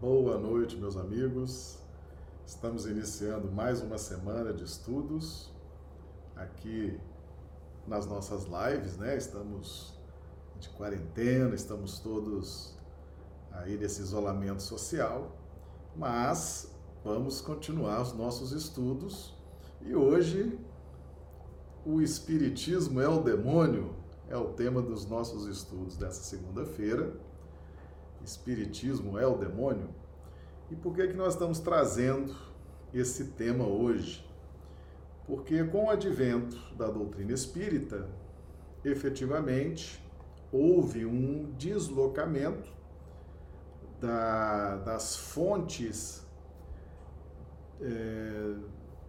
Boa noite, meus amigos. Estamos iniciando mais uma semana de estudos aqui nas nossas lives, né? Estamos de quarentena, estamos todos aí nesse isolamento social, mas vamos continuar os nossos estudos e hoje o Espiritismo é o demônio é o tema dos nossos estudos dessa segunda-feira. Espiritismo é o demônio? E por que, que nós estamos trazendo esse tema hoje? Porque com o advento da doutrina espírita, efetivamente houve um deslocamento da, das fontes é,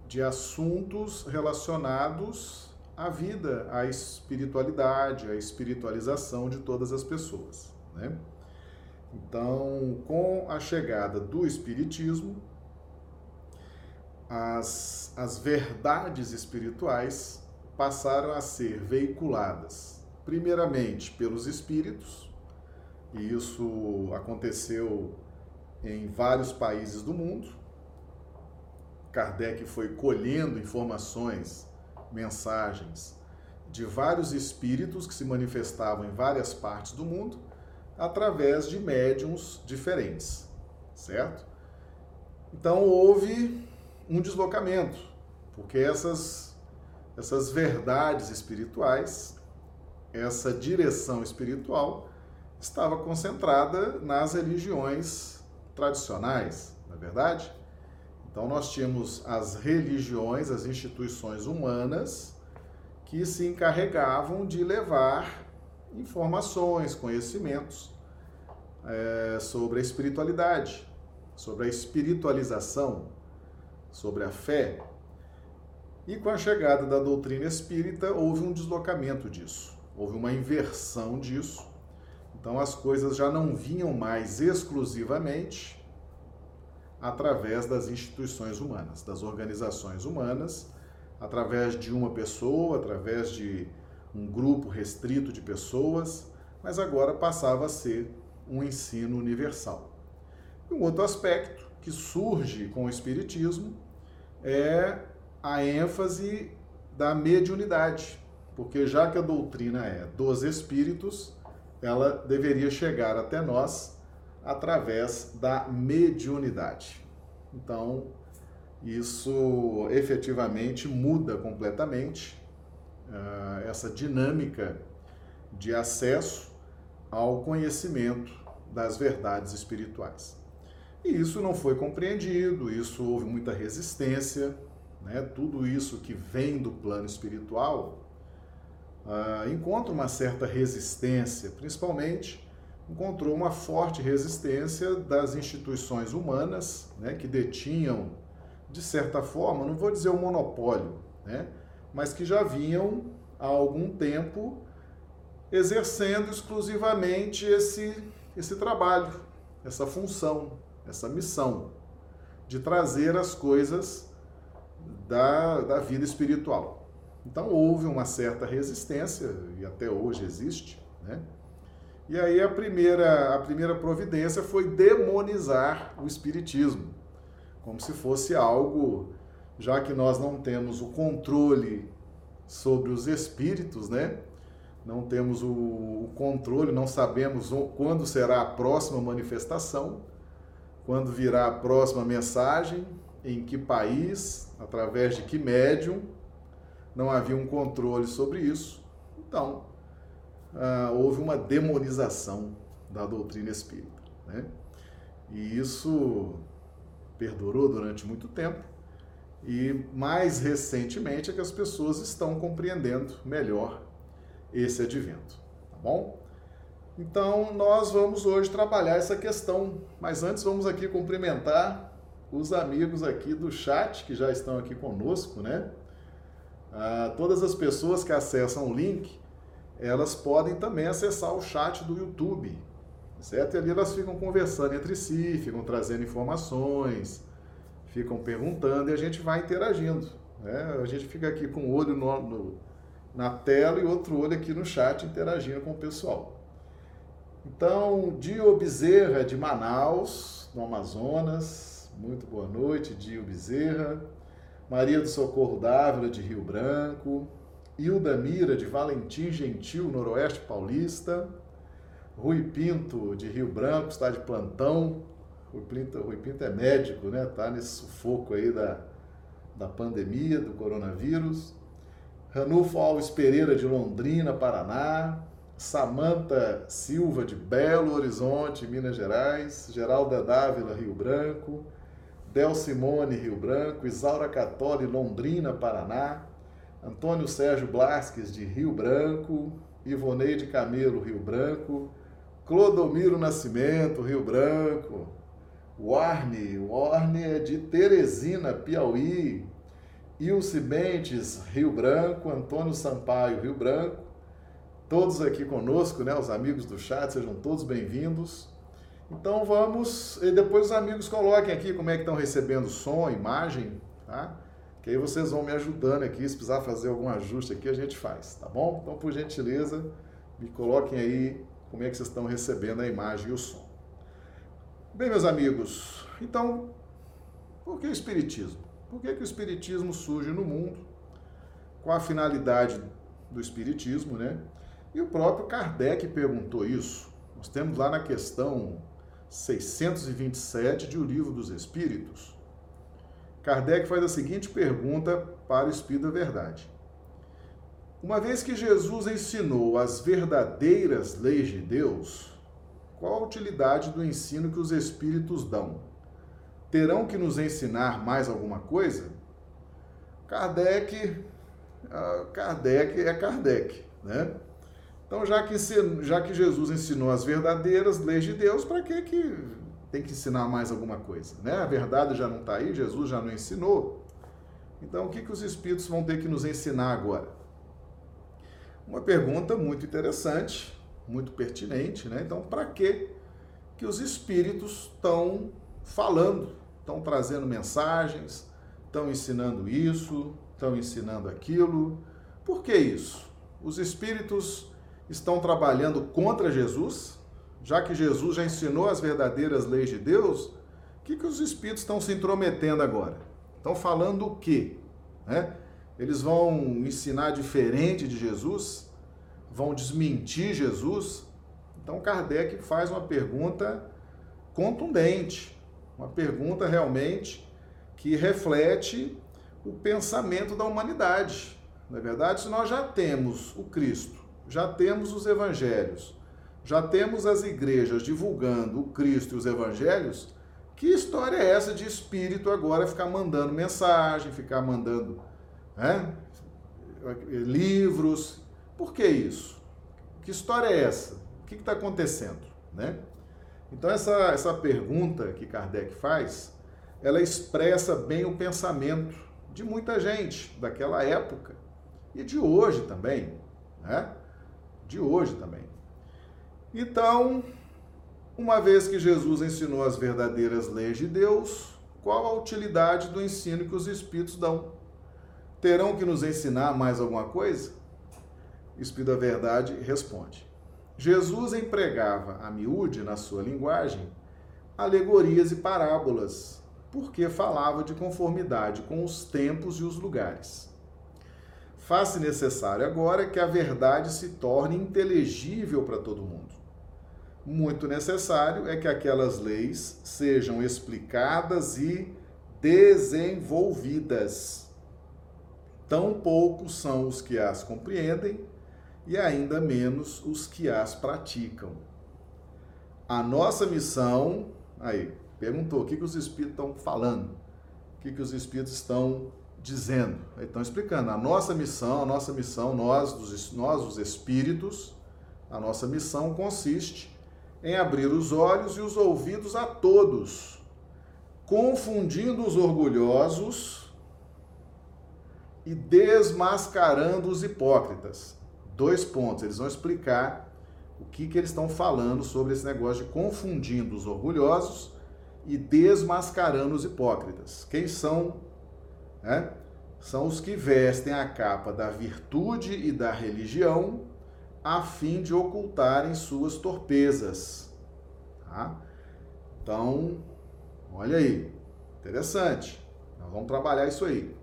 de assuntos relacionados à vida, à espiritualidade, à espiritualização de todas as pessoas. Né? Então, com a chegada do Espiritismo, as, as verdades espirituais passaram a ser veiculadas, primeiramente pelos espíritos, e isso aconteceu em vários países do mundo. Kardec foi colhendo informações, mensagens de vários espíritos que se manifestavam em várias partes do mundo através de médiums diferentes, certo? Então houve um deslocamento, porque essas, essas verdades espirituais, essa direção espiritual, estava concentrada nas religiões tradicionais, não é verdade? Então nós tínhamos as religiões, as instituições humanas que se encarregavam de levar informações, conhecimentos é, sobre a espiritualidade, sobre a espiritualização, sobre a fé. E com a chegada da doutrina espírita, houve um deslocamento disso, houve uma inversão disso. Então as coisas já não vinham mais exclusivamente através das instituições humanas, das organizações humanas, através de uma pessoa, através de um grupo restrito de pessoas, mas agora passava a ser um ensino universal. Um outro aspecto que surge com o Espiritismo é a ênfase da mediunidade, porque já que a doutrina é dos espíritos, ela deveria chegar até nós através da mediunidade. Então, isso efetivamente muda completamente uh, essa dinâmica de acesso ao conhecimento das verdades espirituais. E isso não foi compreendido, isso houve muita resistência, né? tudo isso que vem do plano espiritual uh, encontra uma certa resistência, principalmente encontrou uma forte resistência das instituições humanas, né, que detinham, de certa forma, não vou dizer o monopólio, né, mas que já vinham há algum tempo exercendo exclusivamente esse, esse trabalho, essa função, essa missão de trazer as coisas da, da vida espiritual. Então houve uma certa resistência, e até hoje existe, né? E aí a primeira, a primeira providência foi demonizar o espiritismo, como se fosse algo, já que nós não temos o controle sobre os espíritos, né? Não temos o, controle, não sabemos quando será a próxima manifestação, quando virá a próxima mensagem, em que país, através de que médium, não havia um controle sobre isso. Então, ah, houve uma demonização da doutrina espírita. Né? E isso perdurou durante muito tempo e mais recentemente é que as pessoas estão compreendendo melhor esse advento, tá bom? Então nós vamos hoje trabalhar essa questão, mas antes vamos aqui cumprimentar os amigos aqui do chat que já estão aqui conosco, né? Ah, todas as pessoas que acessam o link elas podem também acessar o chat do YouTube, certo? E ali elas ficam conversando entre si, ficam trazendo informações, ficam perguntando e a gente vai interagindo. Né? A gente fica aqui com o um olho no, no, na tela e outro olho aqui no chat interagindo com o pessoal. Então, Dio Bezerra, de Manaus, do Amazonas, muito boa noite. Dio Bezerra. Maria do Socorro Dávila, de Rio Branco. Hilda Mira, de Valentim Gentil, Noroeste Paulista. Rui Pinto, de Rio Branco, está de plantão. Rui Pinto, Rui Pinto é médico, né? Tá nesse sufoco aí da, da pandemia, do coronavírus. Ranulfo Alves Pereira, de Londrina, Paraná. Samanta Silva, de Belo Horizonte, Minas Gerais. Geralda Dávila, Rio Branco. Del Simone, Rio Branco. Isaura Catori, Londrina, Paraná. Antônio Sérgio Blasques, de Rio Branco, Ivoneide Camelo, Rio Branco, Clodomiro Nascimento, Rio Branco, Warne, Warne é de Teresina, Piauí, Ilse Bentes, Rio Branco, Antônio Sampaio, Rio Branco, todos aqui conosco, né, os amigos do chat, sejam todos bem-vindos. Então vamos, e depois os amigos coloquem aqui como é que estão recebendo som, imagem, tá? Que aí vocês vão me ajudando aqui, se precisar fazer algum ajuste aqui, a gente faz, tá bom? Então, por gentileza, me coloquem aí como é que vocês estão recebendo a imagem e o som. Bem, meus amigos, então, por que o Espiritismo? Por que, que o Espiritismo surge no mundo? Qual a finalidade do Espiritismo, né? E o próprio Kardec perguntou isso. Nós temos lá na questão 627 de O Livro dos Espíritos, Kardec faz a seguinte pergunta para o Espírito da Verdade. Uma vez que Jesus ensinou as verdadeiras leis de Deus, qual a utilidade do ensino que os Espíritos dão? Terão que nos ensinar mais alguma coisa? Kardec, uh, Kardec é Kardec, né? Então, já que, já que Jesus ensinou as verdadeiras leis de Deus, para que, que tem que ensinar mais alguma coisa, né? A verdade já não está aí, Jesus já não ensinou. Então, o que, que os Espíritos vão ter que nos ensinar agora? Uma pergunta muito interessante, muito pertinente, né? Então, para que que os Espíritos estão falando, estão trazendo mensagens, estão ensinando isso, estão ensinando aquilo? Por que isso? Os Espíritos estão trabalhando contra Jesus? já que Jesus já ensinou as verdadeiras leis de Deus, o que, que os espíritos estão se intrometendo agora? Estão falando o quê? Né? Eles vão ensinar diferente de Jesus? Vão desmentir Jesus? Então Kardec faz uma pergunta contundente, uma pergunta realmente que reflete o pensamento da humanidade. Na é verdade, se nós já temos o Cristo, já temos os evangelhos, já temos as igrejas divulgando o Cristo e os evangelhos, que história é essa de espírito agora ficar mandando mensagem, ficar mandando né, livros? Por que isso? Que história é essa? O que está acontecendo? Né? Então, essa, essa pergunta que Kardec faz, ela expressa bem o pensamento de muita gente daquela época e de hoje também, né? De hoje também. Então, uma vez que Jesus ensinou as verdadeiras leis de Deus, qual a utilidade do ensino que os Espíritos dão? Terão que nos ensinar mais alguma coisa? Espírito da Verdade responde. Jesus empregava a miúde, na sua linguagem, alegorias e parábolas, porque falava de conformidade com os tempos e os lugares. Faz-se necessário agora que a verdade se torne inteligível para todo mundo muito necessário é que aquelas leis sejam explicadas e desenvolvidas. Tão poucos são os que as compreendem e ainda menos os que as praticam. A nossa missão, aí, perguntou o que, que os espíritos estão falando, o que, que os espíritos estão dizendo. Aí estão explicando. A nossa missão, a nossa missão, nós, nós os espíritos, a nossa missão consiste em abrir os olhos e os ouvidos a todos, confundindo os orgulhosos e desmascarando os hipócritas. Dois pontos, eles vão explicar o que, que eles estão falando sobre esse negócio de confundindo os orgulhosos e desmascarando os hipócritas. Quem são? Né? São os que vestem a capa da virtude e da religião a fim de ocultarem suas torpezas. Tá? Então, Olha aí, interessante. Nós vamos trabalhar isso aí.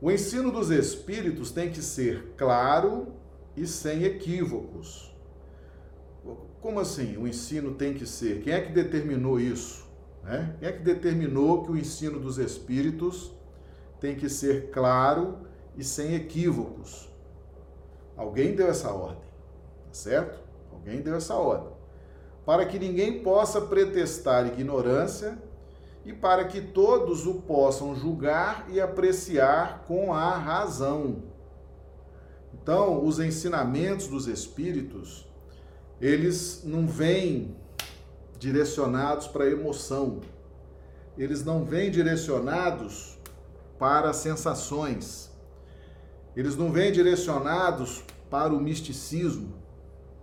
O ensino dos espíritos tem que ser claro e sem equívocos. Como assim? O ensino tem que ser? Quem é que determinou isso? Né? Quem é que determinou que o ensino dos espíritos tem que ser claro e sem equívocos? Alguém deu essa ordem, tá certo? Alguém deu essa ordem. Para que ninguém possa pretestar ignorância e para que todos o possam julgar e apreciar com a razão. Então, os ensinamentos dos espíritos, eles não vêm direcionados para emoção. Eles não vêm direcionados para sensações. Eles não vêm direcionados para o misticismo.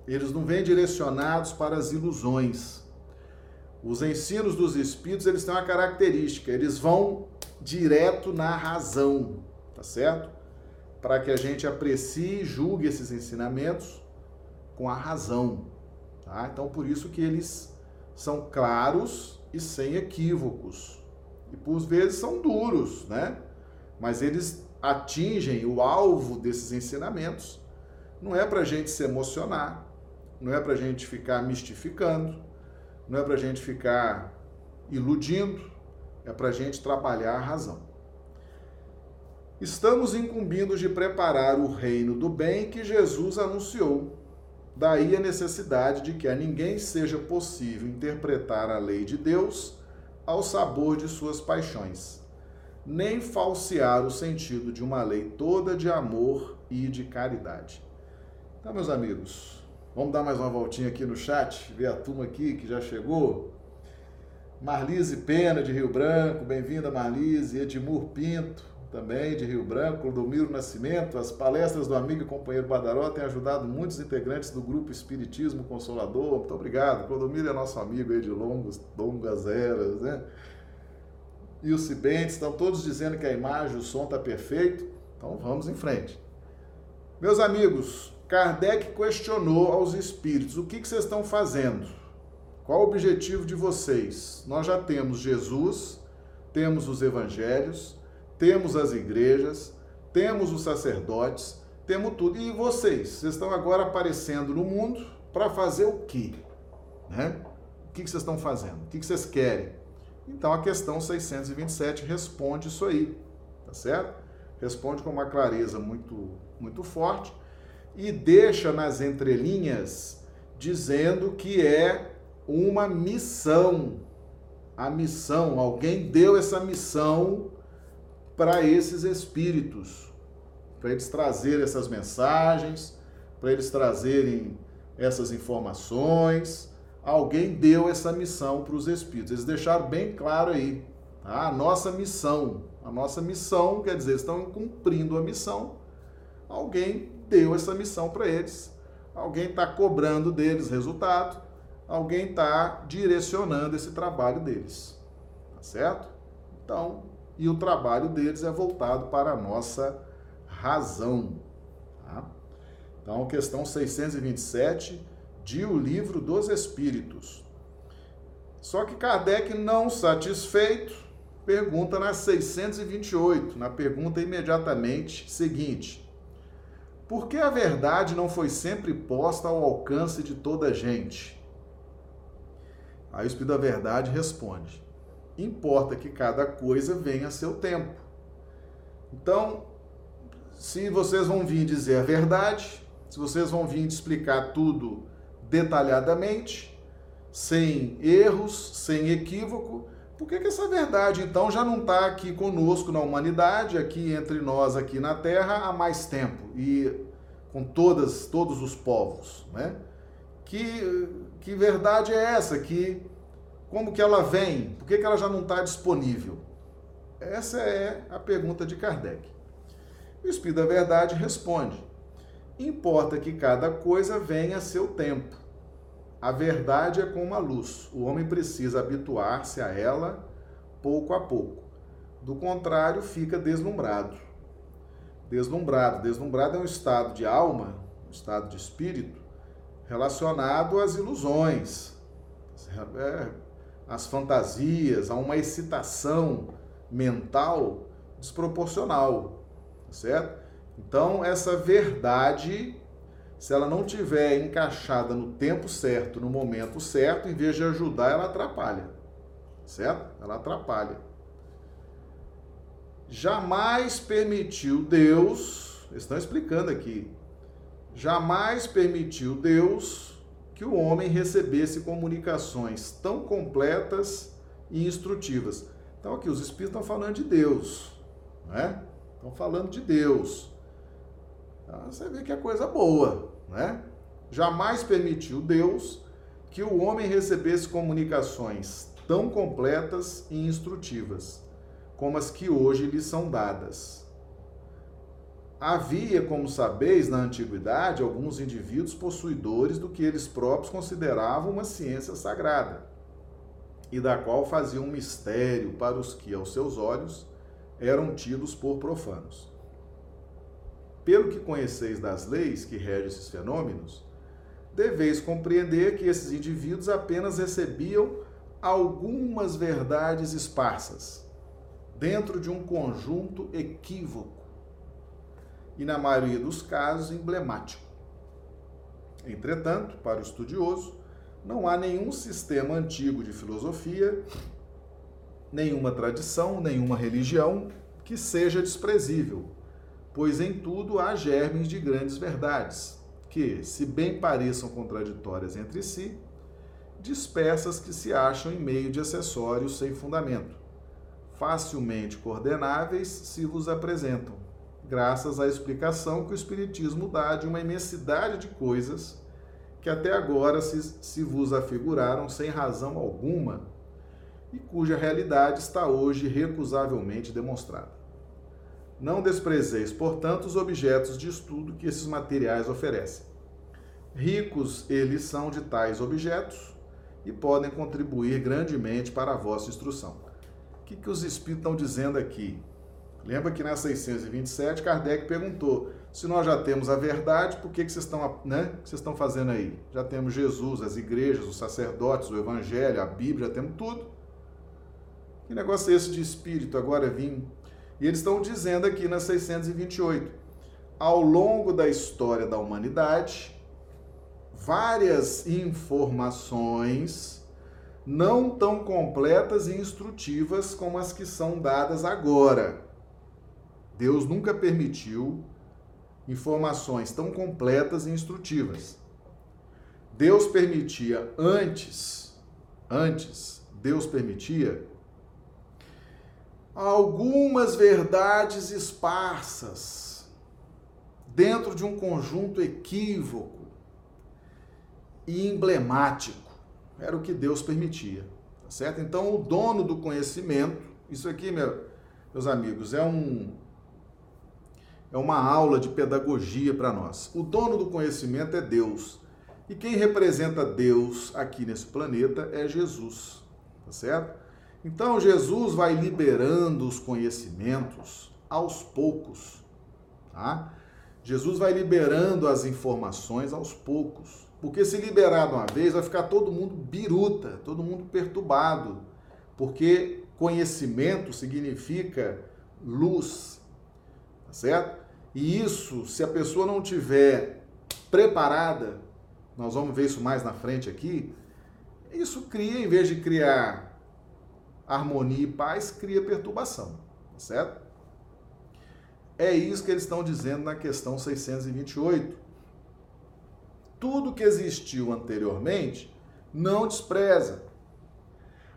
Eles não vêm direcionados para as ilusões. Os ensinos dos espíritos, eles têm uma característica, eles vão direto na razão, tá certo? Para que a gente aprecie e julgue esses ensinamentos com a razão, tá? Então, por isso que eles são claros e sem equívocos. E por vezes são duros, né? Mas eles atingem o alvo desses ensinamentos. Não é para a gente se emocionar, não é para a gente ficar mistificando, não é para a gente ficar iludindo, é para a gente trabalhar a razão. Estamos incumbidos de preparar o reino do bem que Jesus anunciou. Daí a necessidade de que a ninguém seja possível interpretar a lei de Deus ao sabor de suas paixões, nem falsear o sentido de uma lei toda de amor e de caridade. Então, meus amigos, Vamos dar mais uma voltinha aqui no chat, ver a turma aqui que já chegou. Marlise Pena, de Rio Branco, bem-vinda Marlise. Edmur Pinto, também de Rio Branco. Clodomiro Nascimento, as palestras do amigo e companheiro Badaró têm ajudado muitos integrantes do grupo Espiritismo Consolador. Muito obrigado. Clodomiro é nosso amigo aí de longos, longas eras, né? E os Cibentes estão todos dizendo que a imagem, o som está perfeito. Então vamos em frente. Meus amigos, Kardec questionou aos espíritos: o que, que vocês estão fazendo? Qual o objetivo de vocês? Nós já temos Jesus, temos os evangelhos, temos as igrejas, temos os sacerdotes, temos tudo. E vocês? Vocês estão agora aparecendo no mundo para fazer o quê? Né? O que, vocês estão fazendo? O que vocês querem? Então a questão 627 responde isso aí, tá certo? Responde com uma clareza muito, muito forte e deixa nas entrelinhas dizendo que é uma missão. A missão, alguém deu essa missão para esses espíritos, para eles trazerem essas mensagens, para eles trazerem essas informações. Alguém deu essa missão para os espíritos. Eles deixaram bem claro aí. Tá? A nossa missão. A nossa missão quer dizer, estão cumprindo a missão. Alguém deu essa missão para eles. Alguém está cobrando deles resultado, alguém está direcionando esse trabalho deles. Tá certo? Então, e o trabalho deles é voltado para a nossa razão. Tá? Então, questão 627 de O Livro dos Espíritos. Só que Kardec, não satisfeito, pergunta na 628, na pergunta imediatamente seguinte: por que a verdade não foi sempre posta ao alcance de toda a gente? Aí o Espírito da Verdade responde: importa que cada coisa venha a seu tempo. Então, se vocês vão vir dizer a verdade, se vocês vão vir explicar tudo detalhadamente, sem erros, sem equívoco, por que, que essa verdade então já não está aqui conosco na humanidade, aqui entre nós, aqui na Terra, há mais tempo e com todas, todos os povos, né? Que, que verdade é essa? Que como que ela vem? Por que, que ela já não está disponível? Essa é a pergunta de Kardec. O Espírito da Verdade responde: importa que cada coisa venha a seu tempo a verdade é como a luz. O homem precisa habituar-se a ela pouco a pouco. Do contrário, fica deslumbrado. Deslumbrado. Deslumbrado é um estado de alma, um estado de espírito, relacionado às ilusões. Às fantasias, a uma excitação mental desproporcional, certo? Então, essa verdade, se ela não tiver encaixada no tempo certo, no momento certo, em vez de ajudar, ela atrapalha, certo? Ela atrapalha. Jamais permitiu Deus, estão explicando aqui, jamais permitiu Deus que o homem recebesse comunicações tão completas e instrutivas. Então aqui os espíritos estão falando de Deus, né? Estão falando de Deus. Então, você vê que é coisa boa, né? Jamais permitiu Deus que o homem recebesse comunicações tão completas e instrutivas como as que hoje lhe são dadas. Havia, como sabeis, na antiguidade, alguns indivíduos possuidores do que eles próprios consideravam uma ciência sagrada, e da qual faziam um mistério para os que, aos seus olhos, eram tidos por profanos. Pelo que conheceis das leis que regem esses fenômenos, deveis compreender que esses indivíduos apenas recebiam algumas verdades esparsas, dentro de um conjunto equívoco e, na maioria dos casos, emblemático. Entretanto, para o estudioso, não há nenhum sistema antigo de filosofia, nenhuma tradição, nenhuma religião que seja desprezível, pois em tudo há germes de grandes verdades, que, se bem pareçam contraditórias entre si, dispersas que se acham em meio de acessórios sem fundamento, facilmente coordenáveis se vos apresentam graças à explicação que o Espiritismo dá de uma imensidade de coisas que até agora se, se vos afiguraram sem razão alguma e cuja realidade está hoje recusavelmente demonstrada. Não desprezeis, portanto, os objetos de estudo que esses materiais oferecem. Ricos eles são de tais objetos e podem contribuir grandemente para a vossa instrução. O que, que os espíritos estão dizendo aqui? Lembra que na 627 Kardec perguntou: se nós já temos a verdade, por que, que vocês, estão, né, que vocês estão fazendo aí? Já temos Jesus, as igrejas, os sacerdotes, o Evangelho, a Bíblia, já temos tudo. Que negócio é esse de espírito agora vim? E eles estão dizendo aqui na 628: ao longo da história da humanidade, várias informações não tão completas e instrutivas como as que são dadas agora Deus nunca permitiu informações tão completas e instrutivas. Deus permitia antes, antes, Deus permitia algumas verdades esparsas dentro de um conjunto equívoco e emblemático. Era o que Deus permitia, tá certo? Então, o dono do conhecimento, isso aqui, meus amigos, é um é uma aula de pedagogia para nós. O dono do conhecimento é Deus. E quem representa Deus aqui nesse planeta é Jesus, tá certo? Então Jesus vai liberando os conhecimentos aos poucos, tá? Jesus vai liberando as informações aos poucos. Porque se liberar de uma vez, vai ficar todo mundo biruta, todo mundo perturbado. Porque conhecimento significa luz, tá certo? E isso, se a pessoa não tiver preparada, nós vamos ver isso mais na frente aqui, isso cria, em vez de criar harmonia e paz, cria perturbação, tá certo? É isso que eles estão dizendo na questão 628. Tudo que existiu anteriormente, não despreza.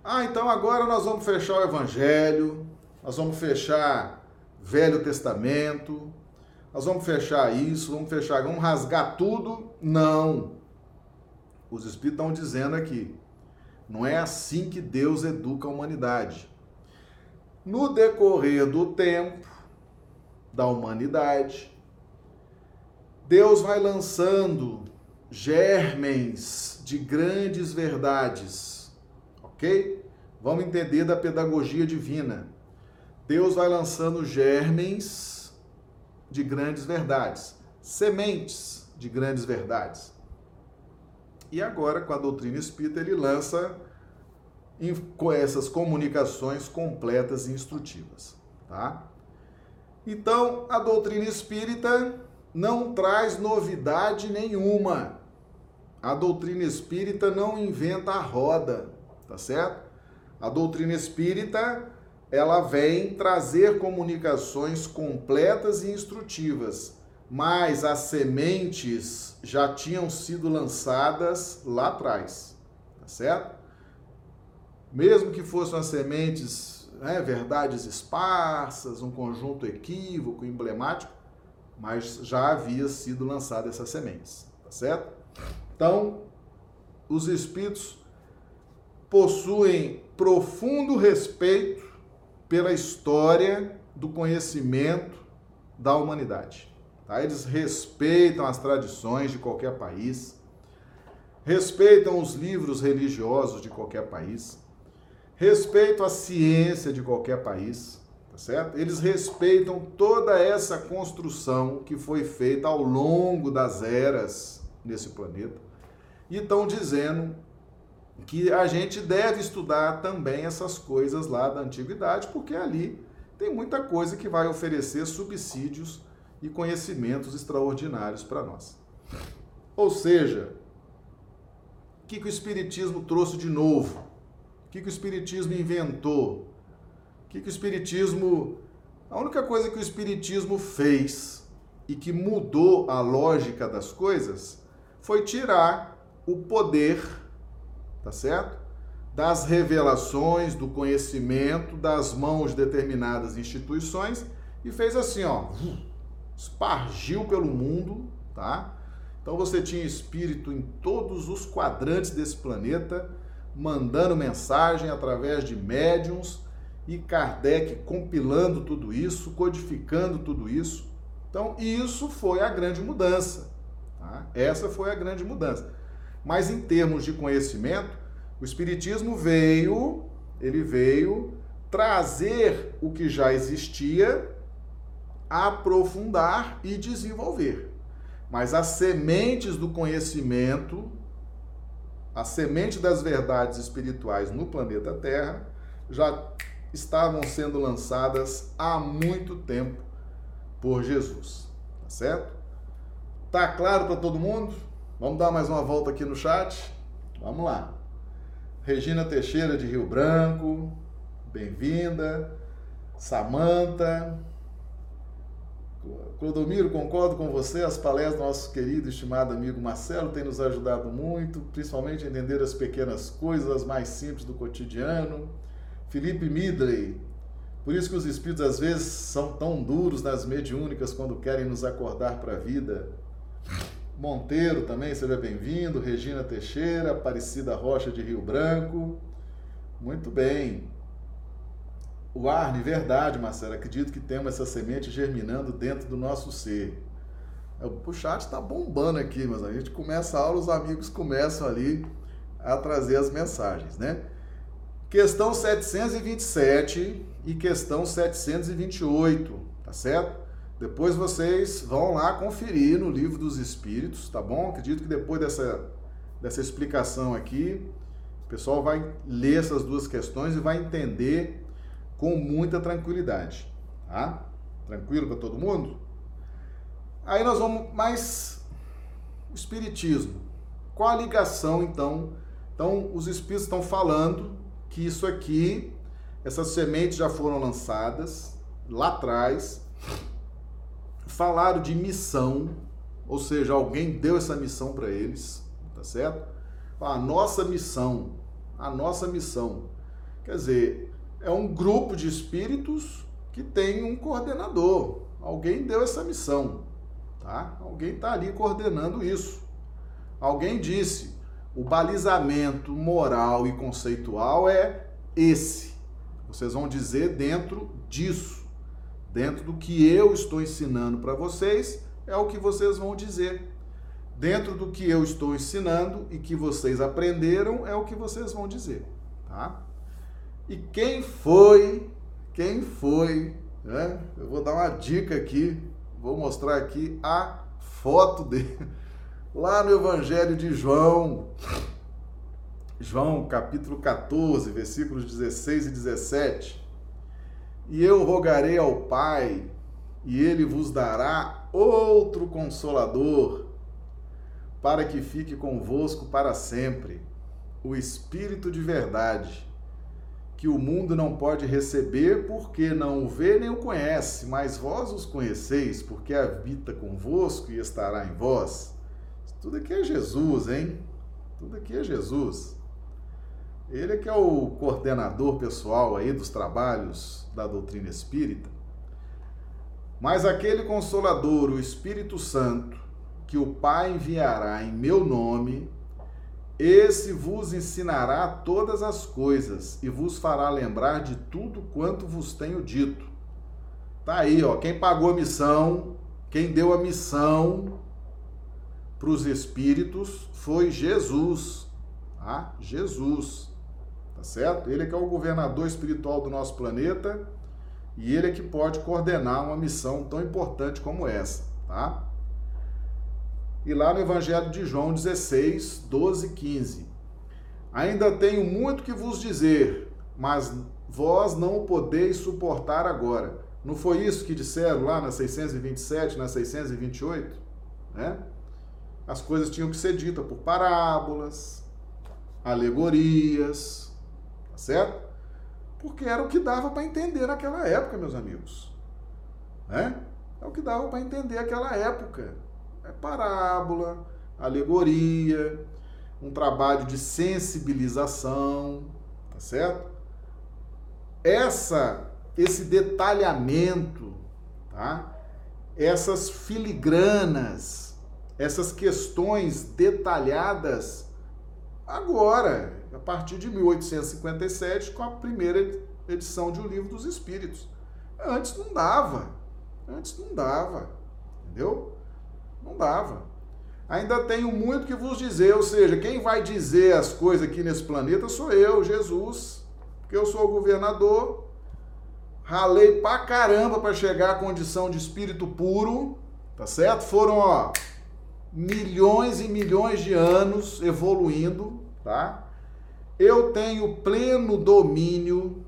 Ah, então agora nós vamos fechar o Evangelho, nós vamos fechar Velho Testamento, nós vamos fechar isso, vamos fechar, vamos rasgar tudo. Não. Os Espíritos estão dizendo aqui. Não é assim que Deus educa a humanidade. No decorrer do tempo da humanidade, Deus vai lançando germens de grandes verdades, ok? Vamos entender da pedagogia divina. Deus vai lançando germens de grandes verdades, sementes de grandes verdades. E agora, com a doutrina espírita, ele lança com essas comunicações completas e instrutivas, tá? Então, a doutrina espírita não traz novidade nenhuma. A doutrina espírita não inventa a roda, tá certo? A doutrina espírita, ela vem trazer comunicações completas e instrutivas, mas as sementes já tinham sido lançadas lá atrás, tá certo? Mesmo que fossem as sementes, né, verdades esparsas, um conjunto equívoco, emblemático, mas já havia sido lançada essas sementes, tá certo? Então, os espíritos possuem profundo respeito pela história do conhecimento da humanidade. Tá? Eles respeitam as tradições de qualquer país, respeitam os livros religiosos de qualquer país, respeitam a ciência de qualquer país, tá certo? Eles respeitam toda essa construção que foi feita ao longo das eras nesse planeta e estão dizendo que a gente deve estudar também essas coisas lá da antiguidade, porque ali tem muita coisa que vai oferecer subsídios e conhecimentos extraordinários para nós. Ou seja, o que, que o Espiritismo trouxe de novo? O que, que o Espiritismo inventou? O que, que o Espiritismo. A única coisa que o Espiritismo fez e que mudou a lógica das coisas foi tirar o poder, tá certo? Das revelações, do conhecimento das mãos de determinadas instituições e fez assim, ó, espargiu pelo mundo, tá? Então você tinha espírito em todos os quadrantes desse planeta mandando mensagem através de médiums e Kardec compilando tudo isso, codificando tudo isso. Então, isso foi a grande mudança. Tá? Essa foi a grande mudança. Mas em termos de conhecimento, o Espiritismo veio, ele veio trazer o que já existia, aprofundar e desenvolver. Mas as sementes do conhecimento a semente das verdades espirituais no planeta Terra já estavam sendo lançadas há muito tempo por Jesus. Tá certo? Tá claro para todo mundo? Vamos dar mais uma volta aqui no chat? Vamos lá. Regina Teixeira de Rio Branco, bem-vinda. Samanta, Clodomiro, concordo com você, as palestras do nosso querido e estimado amigo Marcelo têm nos ajudado muito, principalmente a entender as pequenas coisas, as mais simples do cotidiano. Felipe Midley, por isso que os espíritos às vezes são tão duros nas mediúnicas quando querem nos acordar para a vida. Monteiro também, seja bem-vindo. Regina Teixeira, Aparecida Rocha de Rio Branco. Muito bem. O Arne, verdade, Marcelo. Acredito que temos essa semente germinando dentro do nosso ser. É, o chat está bombando aqui, mas a gente começa a aula, os amigos começam ali a trazer as mensagens, né? Questão 727 e questão 728, tá certo? Depois vocês vão lá conferir no livro dos Espíritos, tá bom? Acredito que depois dessa, dessa explicação aqui, o pessoal vai ler essas duas questões e vai entender com muita tranquilidade, tá? Tranquilo para todo mundo? Aí nós vamos mais espiritismo. Qual a ligação então? Então os espíritos estão falando que isso aqui, essas sementes já foram lançadas lá atrás. Falaram de missão, ou seja, alguém deu essa missão para eles, tá certo? A nossa missão, a nossa missão. Quer dizer, é um grupo de espíritos que tem um coordenador. Alguém deu essa missão, tá? Alguém está ali coordenando isso. Alguém disse: o balizamento moral e conceitual é esse. Vocês vão dizer dentro disso, dentro do que eu estou ensinando para vocês, é o que vocês vão dizer. Dentro do que eu estou ensinando e que vocês aprenderam, é o que vocês vão dizer, tá? E quem foi, quem foi, né? Eu vou dar uma dica aqui, vou mostrar aqui a foto dele. Lá no Evangelho de João, João capítulo 14, versículos 16 e 17. E eu rogarei ao Pai, e ele vos dará outro consolador, para que fique convosco para sempre, o Espírito de verdade, que o mundo não pode receber porque não o vê nem o conhece, mas vós os conheceis, porque habita convosco e estará em vós. Tudo aqui é Jesus, hein? Tudo aqui é Jesus. Ele é que é o coordenador pessoal aí dos trabalhos da doutrina espírita. Mas aquele consolador, o Espírito Santo, que o Pai enviará em meu nome, esse vos ensinará todas as coisas e vos fará lembrar de tudo quanto vos tenho dito. Tá aí, ó, quem pagou a missão, quem deu a missão para os espíritos foi Jesus, tá? Jesus tá certo? Ele é que é o governador espiritual do nosso planeta e ele é que pode coordenar uma missão tão importante como essa, tá? E lá no Evangelho de João 16, 12 e 15. Ainda tenho muito que vos dizer, mas vós não o podeis suportar agora. Não foi isso que disseram lá na 627, na 628? Né? As coisas tinham que ser ditas por parábolas, alegorias, certo? Porque era o que dava para entender naquela época, meus amigos. Né? É o que dava para entender naquela época. É parábola, alegoria, um trabalho de sensibilização, tá certo? Essa esse detalhamento, tá? Essas filigranas, essas questões detalhadas agora, a partir de 1857, com a primeira edição de O Livro dos Espíritos. Antes não dava. Antes não dava. Entendeu? Não dava. Ainda tenho muito que vos dizer, ou seja, quem vai dizer as coisas aqui nesse planeta sou eu, Jesus, porque eu sou o governador. Ralei pra caramba para chegar à condição de espírito puro, tá certo? Foram, ó, milhões e milhões de anos evoluindo, tá? Eu tenho pleno domínio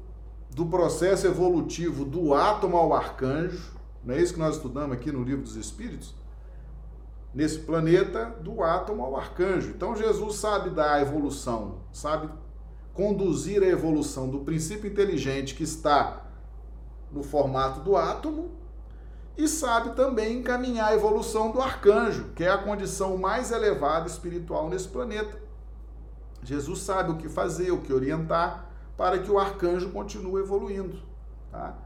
do processo evolutivo do átomo ao arcanjo, não é isso que nós estudamos aqui no livro dos Espíritos? Nesse planeta, do átomo ao arcanjo. Então Jesus sabe dar a evolução, sabe conduzir a evolução do princípio inteligente que está no formato do átomo e sabe também encaminhar a evolução do arcanjo, que é a condição mais elevada espiritual nesse planeta. Jesus sabe o que fazer, o que orientar, para que o arcanjo continue evoluindo. Tá?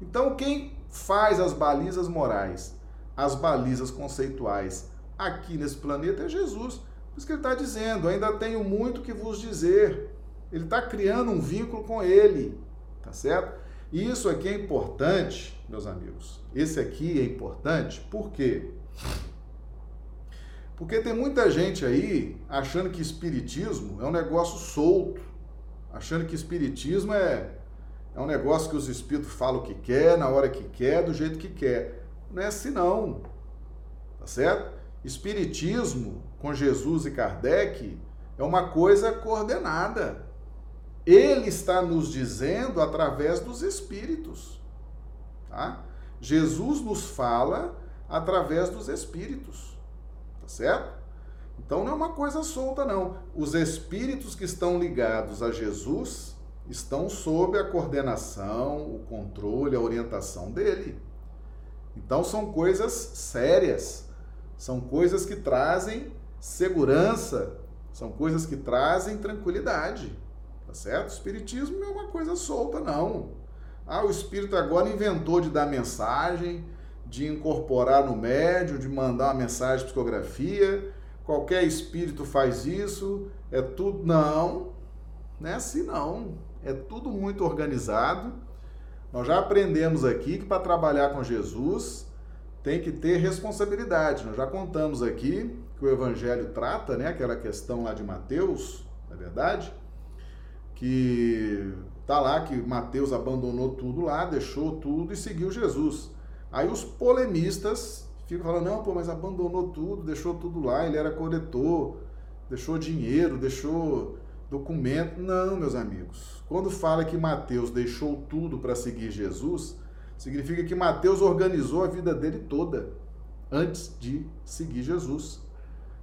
Então, quem faz as balizas morais, as balizas conceituais aqui nesse planeta é Jesus. Por isso que ele está dizendo: ainda tenho muito que vos dizer. Ele está criando um vínculo com ele, tá certo? E isso aqui é importante, meus amigos. Esse aqui é importante por quê? Porque tem muita gente aí achando que espiritismo é um negócio solto, achando que espiritismo é, é um negócio que os espíritos falam o que quer, na hora que quer, do jeito que quer. Não é assim não. Tá certo? Espiritismo com Jesus e Kardec é uma coisa coordenada. Ele está nos dizendo através dos espíritos. Tá? Jesus nos fala através dos espíritos certo? Então não é uma coisa solta, não. Os espíritos que estão ligados a Jesus estão sob a coordenação, o controle, a orientação dele. Então são coisas sérias, são coisas que trazem segurança, são coisas que trazem tranquilidade, tá certo? O espiritismo não é uma coisa solta, não. Ah, o espírito agora inventou de dar mensagem, de incorporar no médio, de mandar uma mensagem de psicografia. Qualquer espírito faz isso, é tudo. Não, não é assim não. É tudo muito organizado. Nós já aprendemos aqui que para trabalhar com Jesus tem que ter responsabilidade. Nós já contamos aqui que o Evangelho trata, né, aquela questão lá de Mateus, na é verdade, que tá lá que Mateus abandonou tudo lá, deixou tudo e seguiu Jesus. Aí os polemistas ficam falando, não, pô, mas abandonou tudo, deixou tudo lá, ele era corretor, deixou dinheiro, deixou documento. Não, meus amigos. Quando fala que Mateus deixou tudo para seguir Jesus, significa que Mateus organizou a vida dele toda antes de seguir Jesus.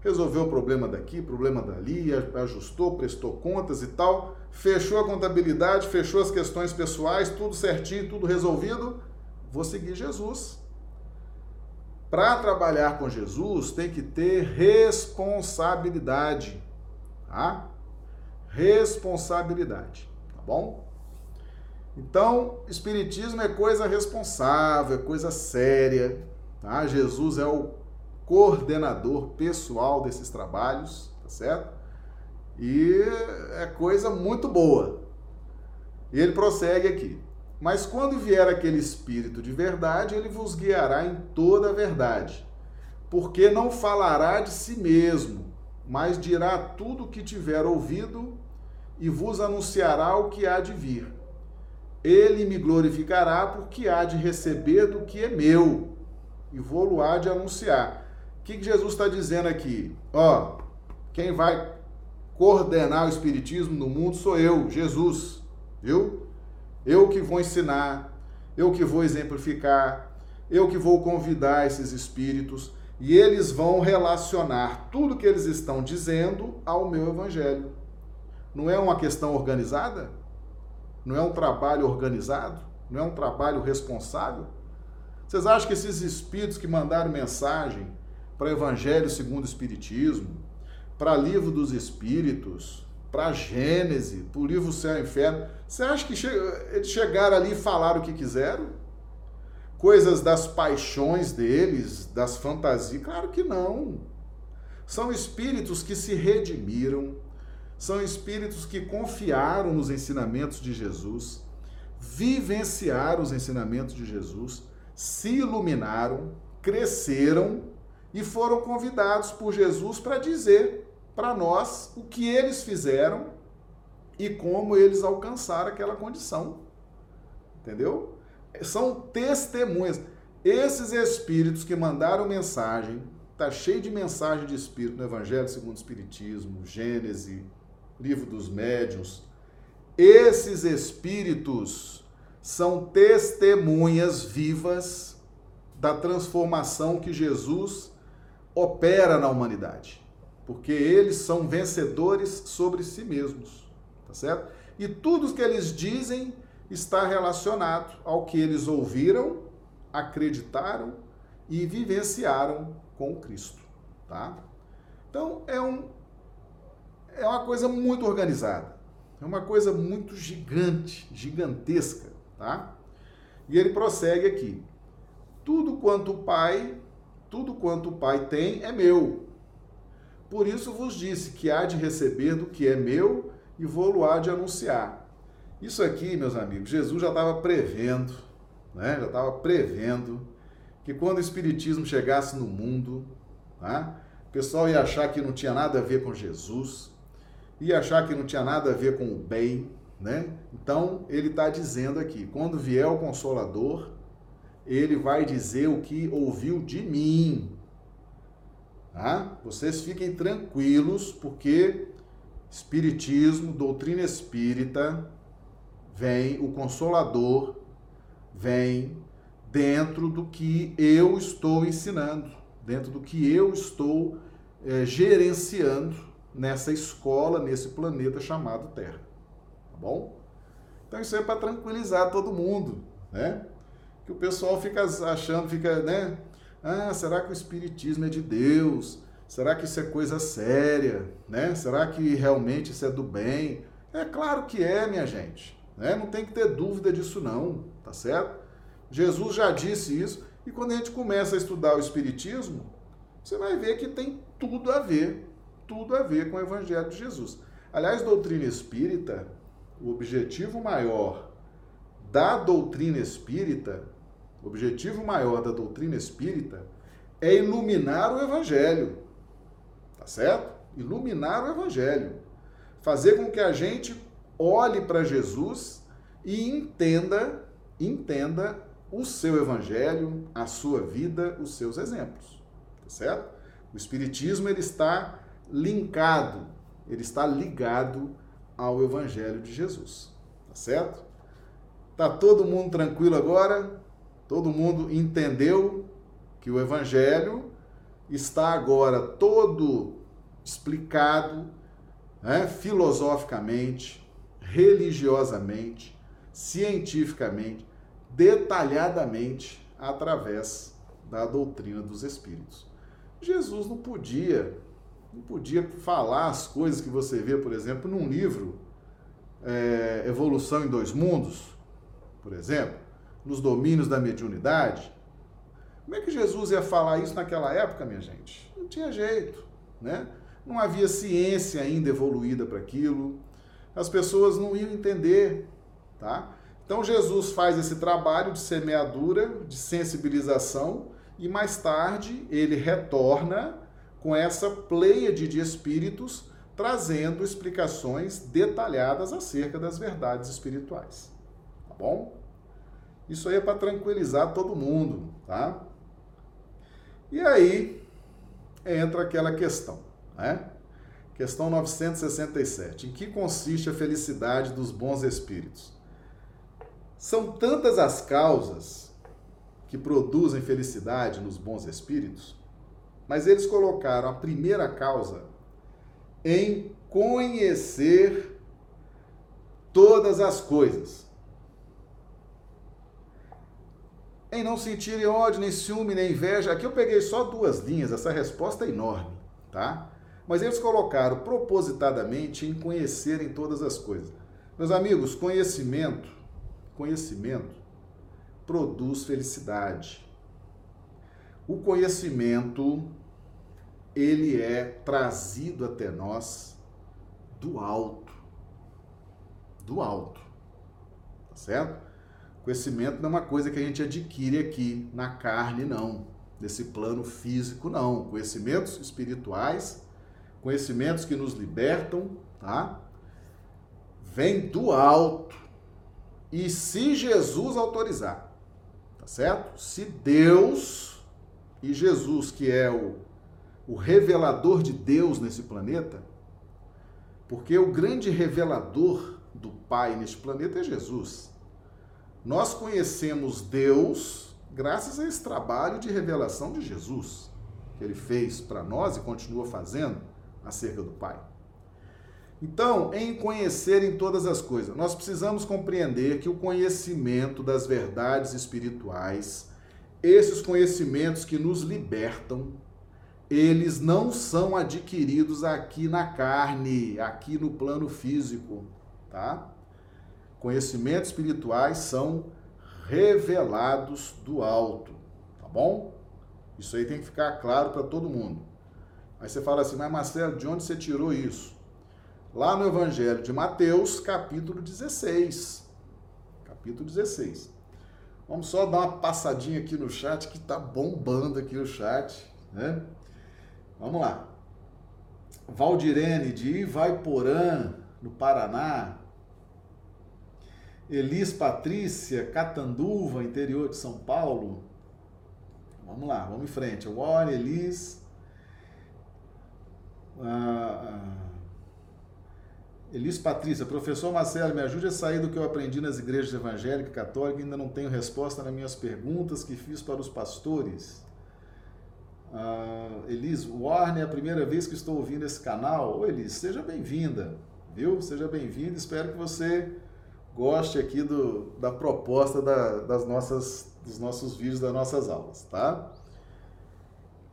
Resolveu o problema daqui, problema dali, ajustou, prestou contas e tal, fechou a contabilidade, fechou as questões pessoais, tudo certinho, tudo resolvido. Vou seguir Jesus. Para trabalhar com Jesus, tem que ter responsabilidade, tá? Responsabilidade, tá bom? Então, espiritismo é coisa responsável, é coisa séria, tá? Jesus é o coordenador pessoal desses trabalhos, tá certo? E é coisa muito boa. E ele prossegue aqui. Mas quando vier aquele Espírito de verdade, ele vos guiará em toda a verdade, porque não falará de si mesmo, mas dirá tudo o que tiver ouvido e vos anunciará o que há de vir. Ele me glorificará, porque há de receber do que é meu, e vou-lo há de anunciar. O que Jesus está dizendo aqui? Ó, quem vai coordenar o Espiritismo no mundo sou eu, Jesus, viu? Eu que vou ensinar, eu que vou exemplificar, eu que vou convidar esses espíritos e eles vão relacionar tudo que eles estão dizendo ao meu evangelho. Não é uma questão organizada? Não é um trabalho organizado? Não é um trabalho responsável? Vocês acham que esses espíritos que mandaram mensagem para o Evangelho segundo o Espiritismo, para Livro dos Espíritos, para Gênesis, para o livro Céu e Inferno. Você acha que che eles chegaram ali e falaram o que quiseram? Coisas das paixões deles, das fantasias? Claro que não. São espíritos que se redimiram, são espíritos que confiaram nos ensinamentos de Jesus, vivenciaram os ensinamentos de Jesus, se iluminaram, cresceram e foram convidados por Jesus para dizer para nós o que eles fizeram e como eles alcançaram aquela condição. Entendeu? São testemunhas. Esses espíritos que mandaram mensagem, tá cheio de mensagem de espírito no Evangelho segundo o Espiritismo, Gênese, Livro dos Médiuns. Esses espíritos são testemunhas vivas da transformação que Jesus opera na humanidade porque eles são vencedores sobre si mesmos, tá certo? E tudo que eles dizem está relacionado ao que eles ouviram, acreditaram e vivenciaram com Cristo, tá? Então é um é uma coisa muito organizada, é uma coisa muito gigante, gigantesca, tá? E ele prossegue aqui: tudo quanto o Pai, tudo quanto o Pai tem é meu. Por isso vos disse que há de receber do que é meu e vou-lo há de anunciar. Isso aqui, meus amigos, Jesus já estava prevendo, né? já estava prevendo que quando o Espiritismo chegasse no mundo, tá? o pessoal ia achar que não tinha nada a ver com Jesus, ia achar que não tinha nada a ver com o bem, né? Então, ele está dizendo aqui, quando vier o Consolador, ele vai dizer o que ouviu de mim, Tá? Vocês fiquem tranquilos, porque Espiritismo, doutrina espírita, vem o Consolador, vem dentro do que eu estou ensinando, dentro do que eu estou é, gerenciando nessa escola, nesse planeta chamado Terra. Tá bom? Então isso é para tranquilizar todo mundo, né? Que o pessoal fica achando, fica, né? Ah, será que o espiritismo é de Deus? Será que isso é coisa séria, né? Será que realmente isso é do bem? É claro que é, minha gente, né? Não tem que ter dúvida disso não, tá certo? Jesus já disse isso e quando a gente começa a estudar o espiritismo, você vai ver que tem tudo a ver, tudo a ver com o evangelho de Jesus. Aliás, doutrina espírita, o objetivo maior da doutrina espírita o objetivo maior da doutrina espírita é iluminar o evangelho. Tá certo? Iluminar o evangelho. Fazer com que a gente olhe para Jesus e entenda, entenda o seu evangelho, a sua vida, os seus exemplos. Tá certo? O espiritismo ele está linkado, ele está ligado ao Evangelho de Jesus. Tá certo? Tá todo mundo tranquilo agora? Todo mundo entendeu que o Evangelho está agora todo explicado né, filosoficamente, religiosamente, cientificamente, detalhadamente através da doutrina dos Espíritos. Jesus não podia, não podia falar as coisas que você vê, por exemplo, num livro é, Evolução em Dois Mundos, por exemplo, nos domínios da mediunidade. Como é que Jesus ia falar isso naquela época, minha gente? Não tinha jeito, né? Não havia ciência ainda evoluída para aquilo. As pessoas não iam entender, tá? Então Jesus faz esse trabalho de semeadura, de sensibilização e mais tarde ele retorna com essa pleiade de espíritos trazendo explicações detalhadas acerca das verdades espirituais. Tá bom? Isso aí é para tranquilizar todo mundo, tá? E aí entra aquela questão, né? Questão 967. Em que consiste a felicidade dos bons espíritos? São tantas as causas que produzem felicidade nos bons espíritos, mas eles colocaram a primeira causa em conhecer todas as coisas. Em não sentirem ódio, nem ciúme, nem inveja. Aqui eu peguei só duas linhas, essa resposta é enorme, tá? Mas eles colocaram propositadamente em conhecerem todas as coisas. Meus amigos, conhecimento, conhecimento produz felicidade. O conhecimento ele é trazido até nós do alto. Do alto. Tá certo? Conhecimento não é uma coisa que a gente adquire aqui na carne, não. Nesse plano físico, não. Conhecimentos espirituais conhecimentos que nos libertam, tá? Vem do alto. E se Jesus autorizar, tá certo? Se Deus e Jesus, que é o, o revelador de Deus nesse planeta, porque o grande revelador do Pai neste planeta é Jesus. Nós conhecemos Deus graças a esse trabalho de revelação de Jesus, que ele fez para nós e continua fazendo acerca do Pai. Então, em conhecerem todas as coisas, nós precisamos compreender que o conhecimento das verdades espirituais, esses conhecimentos que nos libertam, eles não são adquiridos aqui na carne, aqui no plano físico, tá? Conhecimentos espirituais são revelados do alto, tá bom? Isso aí tem que ficar claro para todo mundo. Aí você fala assim, mas Marcelo, de onde você tirou isso? Lá no Evangelho de Mateus, capítulo 16. Capítulo 16. Vamos só dar uma passadinha aqui no chat, que tá bombando aqui o chat, né? Vamos lá. Valdirene de Ivaiporã, no Paraná. Elis Patrícia, Catanduva, interior de São Paulo. Vamos lá, vamos em frente. Warren, Elis, ah, ah. Elis Patrícia, professor Marcelo, me ajude a sair do que eu aprendi nas igrejas evangélicas e católicas, ainda não tenho resposta nas minhas perguntas que fiz para os pastores. Ah, Elis, Warner, é a primeira vez que estou ouvindo esse canal. Ô Elis, seja bem-vinda, viu? Seja bem-vinda, espero que você goste aqui do, da proposta da, das nossas, dos nossos vídeos, das nossas aulas, tá?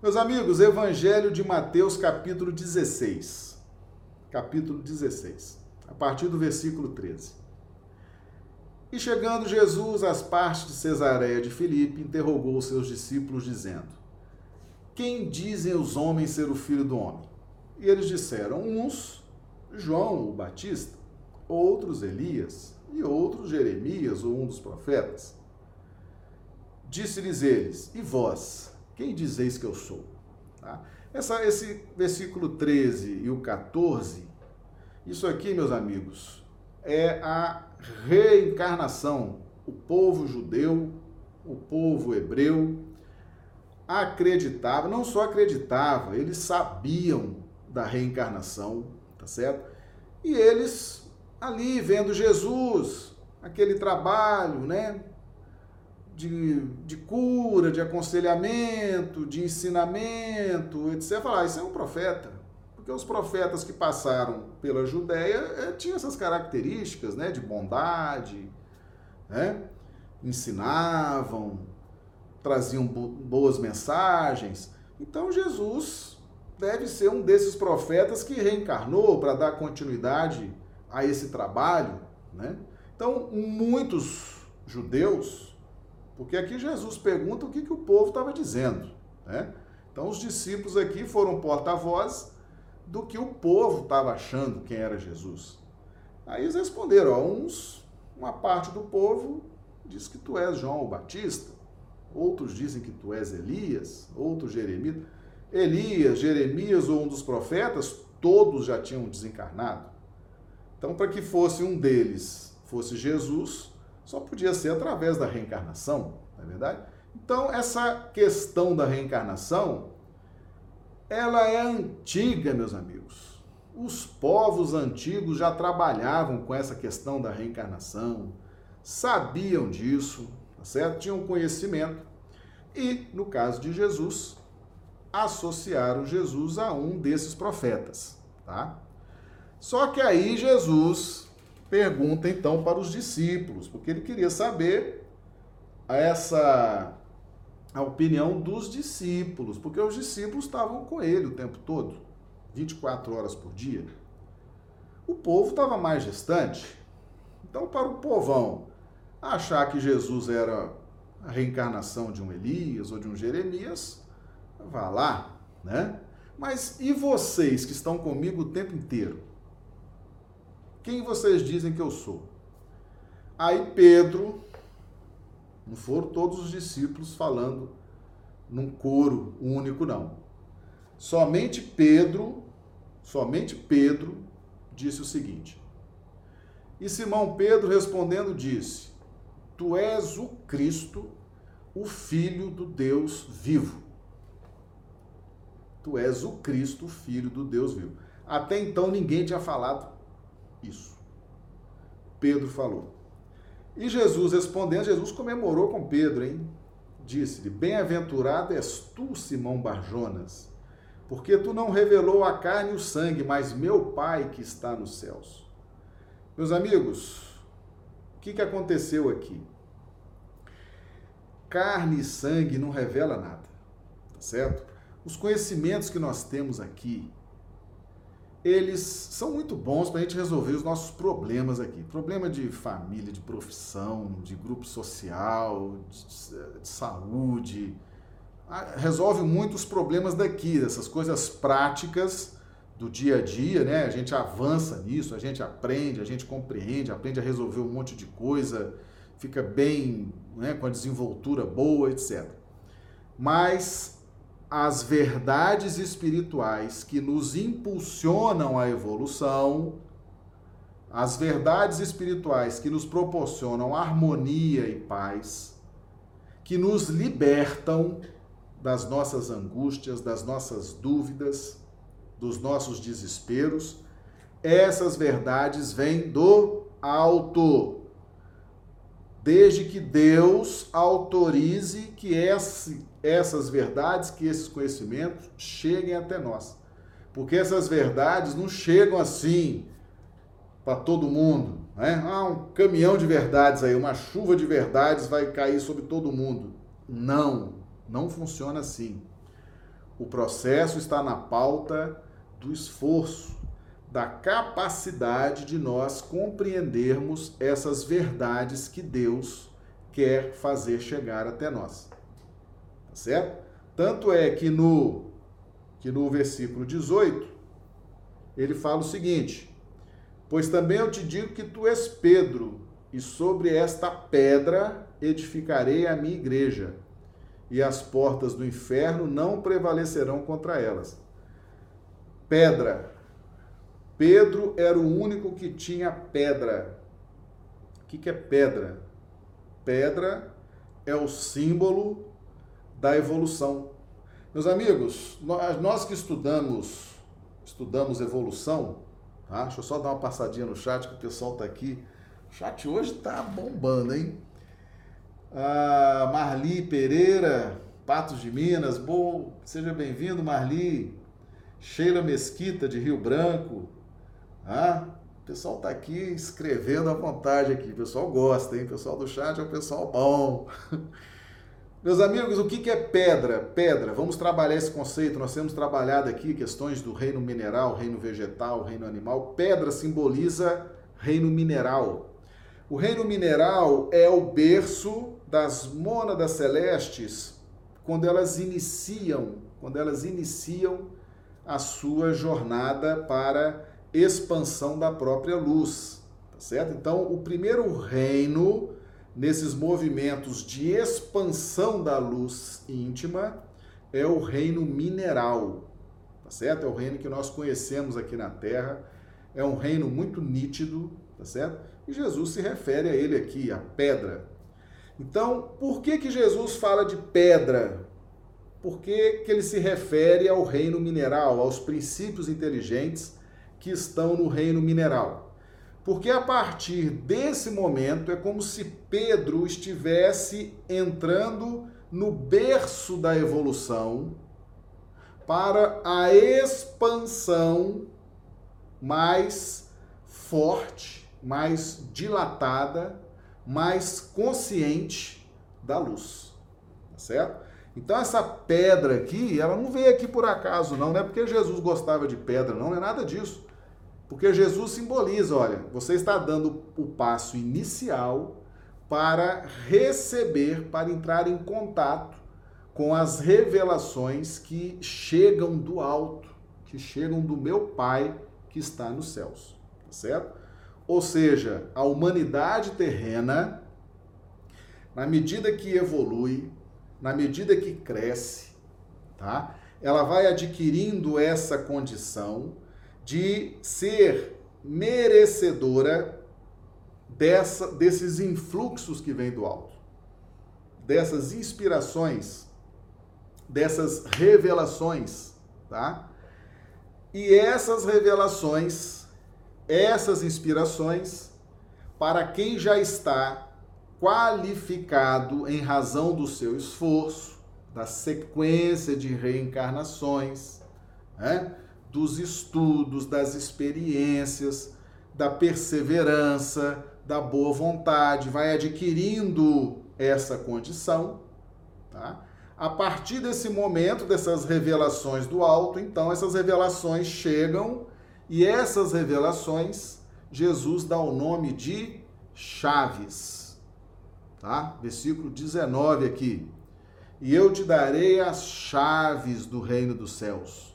Meus amigos, Evangelho de Mateus, capítulo 16. Capítulo 16, a partir do versículo 13. E chegando Jesus às partes de Cesareia de Filipe, interrogou os seus discípulos, dizendo: Quem dizem os homens ser o filho do homem? E eles disseram: Uns, João o Batista, outros Elias, e outros Jeremias ou um dos profetas. Disse-lhes eles: E vós? Quem dizeis que eu sou? Tá? Essa, esse versículo 13 e o 14, isso aqui, meus amigos, é a reencarnação. O povo judeu, o povo hebreu, acreditava, não só acreditava, eles sabiam da reencarnação, tá certo? E eles ali vendo Jesus, aquele trabalho, né? De, de cura, de aconselhamento, de ensinamento, etc. Falar, ah, isso é um profeta. Porque os profetas que passaram pela Judéia eh, tinham essas características, né? De bondade, né? Ensinavam, traziam boas mensagens. Então Jesus deve ser um desses profetas que reencarnou para dar continuidade a esse trabalho, né? Então, muitos judeus, porque aqui Jesus pergunta o que, que o povo estava dizendo, né? Então, os discípulos aqui foram porta-voz do que o povo estava achando quem era Jesus. Aí eles responderam, ó, uns, uma parte do povo diz que tu és João o Batista, outros dizem que tu és Elias, outros Jeremias. Elias, Jeremias ou um dos profetas, todos já tinham desencarnado. Então, para que fosse um deles, fosse Jesus, só podia ser através da reencarnação, não é verdade? Então, essa questão da reencarnação, ela é antiga, meus amigos. Os povos antigos já trabalhavam com essa questão da reencarnação, sabiam disso, tá certo? Tinham conhecimento. E, no caso de Jesus, associaram Jesus a um desses profetas, tá? Só que aí Jesus pergunta então para os discípulos, porque ele queria saber essa a opinião dos discípulos, porque os discípulos estavam com ele o tempo todo, 24 horas por dia. O povo estava mais distante. Então, para o povão achar que Jesus era a reencarnação de um Elias ou de um Jeremias, vá lá, né? Mas e vocês que estão comigo o tempo inteiro? Quem vocês dizem que eu sou? Aí Pedro, não foram todos os discípulos falando num coro único, não. Somente Pedro, somente Pedro disse o seguinte. E Simão Pedro respondendo disse: Tu és o Cristo, o Filho do Deus vivo. Tu és o Cristo, o Filho do Deus vivo. Até então ninguém tinha falado isso. Pedro falou. E Jesus respondendo, Jesus comemorou com Pedro, hein? Disse-lhe: Bem-aventurado és tu, Simão Barjonas, porque tu não revelou a carne e o sangue, mas meu Pai que está nos céus. Meus amigos, o que, que aconteceu aqui? carne e sangue não revela nada, tá certo? Os conhecimentos que nós temos aqui, eles são muito bons para a gente resolver os nossos problemas aqui. Problema de família, de profissão, de grupo social, de, de saúde. Ah, resolve muitos problemas daqui, dessas coisas práticas do dia a dia, né? A gente avança nisso, a gente aprende, a gente compreende, aprende a resolver um monte de coisa fica bem, né, com a desenvoltura boa, etc. Mas as verdades espirituais que nos impulsionam à evolução, as verdades espirituais que nos proporcionam harmonia e paz, que nos libertam das nossas angústias, das nossas dúvidas, dos nossos desesperos, essas verdades vêm do alto desde que Deus autorize que esse, essas verdades, que esses conhecimentos cheguem até nós. Porque essas verdades não chegam assim para todo mundo. Né? Ah, um caminhão de verdades aí, uma chuva de verdades vai cair sobre todo mundo. Não, não funciona assim. O processo está na pauta do esforço, da capacidade de nós compreendermos essas verdades que Deus quer fazer chegar até nós. Tá certo? Tanto é que no que no versículo 18 ele fala o seguinte: Pois também eu te digo que tu és Pedro, e sobre esta pedra edificarei a minha igreja, e as portas do inferno não prevalecerão contra elas. Pedra, Pedro era o único que tinha pedra. O que, é pedra? Pedra é o símbolo da evolução. Meus amigos, nós que estudamos, estudamos evolução, Tá? Deixa eu só dar uma passadinha no chat que o pessoal está aqui. O chat hoje está bombando, hein? Ah, Marli Pereira, Patos de Minas, bom, seja bem-vindo, Marli. Sheila Mesquita, de Rio Branco. Ah, o pessoal está aqui escrevendo à vontade aqui. O pessoal gosta, hein? O pessoal do chat é um pessoal bom. Meus amigos, o que é pedra? Pedra, vamos trabalhar esse conceito. Nós temos trabalhado aqui questões do reino mineral, reino vegetal, reino animal. Pedra simboliza reino mineral. O reino mineral é o berço das mônadas celestes quando elas iniciam, quando elas iniciam a sua jornada para expansão da própria luz, tá certo? Então, o primeiro reino nesses movimentos de expansão da luz íntima é o reino mineral, tá certo? É o reino que nós conhecemos aqui na Terra, é um reino muito nítido, tá certo? E Jesus se refere a ele aqui, a pedra. Então, por que que Jesus fala de pedra? Por que, que ele se refere ao reino mineral, aos princípios inteligentes que estão no reino mineral? Porque a partir desse momento é como se Pedro estivesse entrando no berço da evolução para a expansão mais forte, mais dilatada, mais consciente da luz. Tá certo? Então essa pedra aqui, ela não veio aqui por acaso, não, não é porque Jesus gostava de pedra, não, não é nada disso. Porque Jesus simboliza, olha, você está dando o passo inicial para receber, para entrar em contato com as revelações que chegam do alto, que chegam do meu Pai que está nos céus, tá certo? Ou seja, a humanidade terrena, na medida que evolui, na medida que cresce, tá? Ela vai adquirindo essa condição de ser merecedora dessa, desses influxos que vêm do alto, dessas inspirações, dessas revelações, tá? E essas revelações, essas inspirações, para quem já está qualificado em razão do seu esforço, da sequência de reencarnações, né? Dos estudos, das experiências, da perseverança, da boa vontade, vai adquirindo essa condição, tá? A partir desse momento, dessas revelações do alto, então essas revelações chegam e essas revelações Jesus dá o nome de chaves. Tá? Versículo 19 aqui. E eu te darei as chaves do reino dos céus.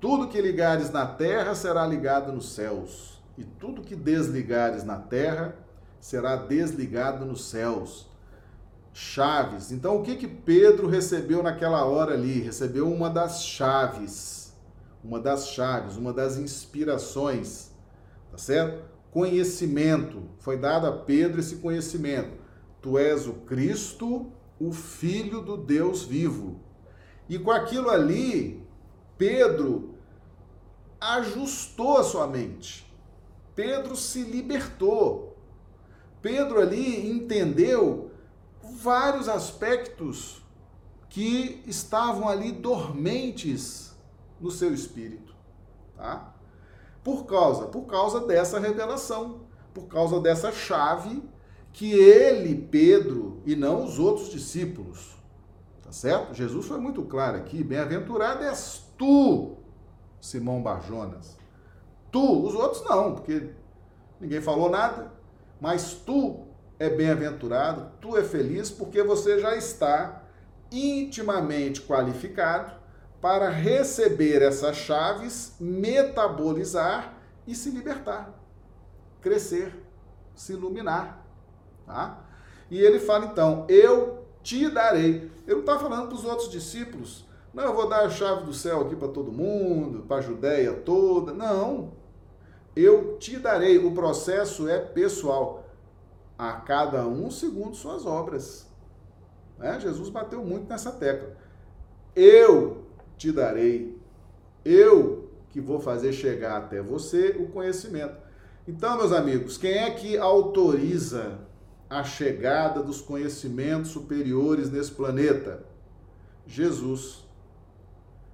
Tudo que ligares na terra será ligado nos céus, e tudo que desligares na terra será desligado nos céus. Chaves. Então, o que que Pedro recebeu naquela hora ali? Recebeu uma das chaves, uma das chaves, uma das inspirações, tá certo? Conhecimento. Foi dado a Pedro esse conhecimento. Tu és o Cristo, o Filho do Deus vivo. E com aquilo ali, Pedro ajustou a sua mente. Pedro se libertou. Pedro ali entendeu vários aspectos que estavam ali dormentes no seu espírito, tá? Por causa, por causa dessa revelação, por causa dessa chave que ele, Pedro, e não os outros discípulos, tá certo? Jesus foi muito claro aqui, bem-aventurado és Tu, Simão Barjonas. Tu, os outros não, porque ninguém falou nada. Mas tu é bem-aventurado, tu é feliz, porque você já está intimamente qualificado para receber essas chaves, metabolizar e se libertar, crescer, se iluminar. Tá? E ele fala então: Eu te darei. Ele não está falando para os outros discípulos não, eu vou dar a chave do céu aqui para todo mundo, para a Judéia toda. Não. Eu te darei. O processo é pessoal. A cada um segundo suas obras. Né? Jesus bateu muito nessa tecla. Eu te darei. Eu que vou fazer chegar até você o conhecimento. Então, meus amigos, quem é que autoriza a chegada dos conhecimentos superiores nesse planeta? Jesus.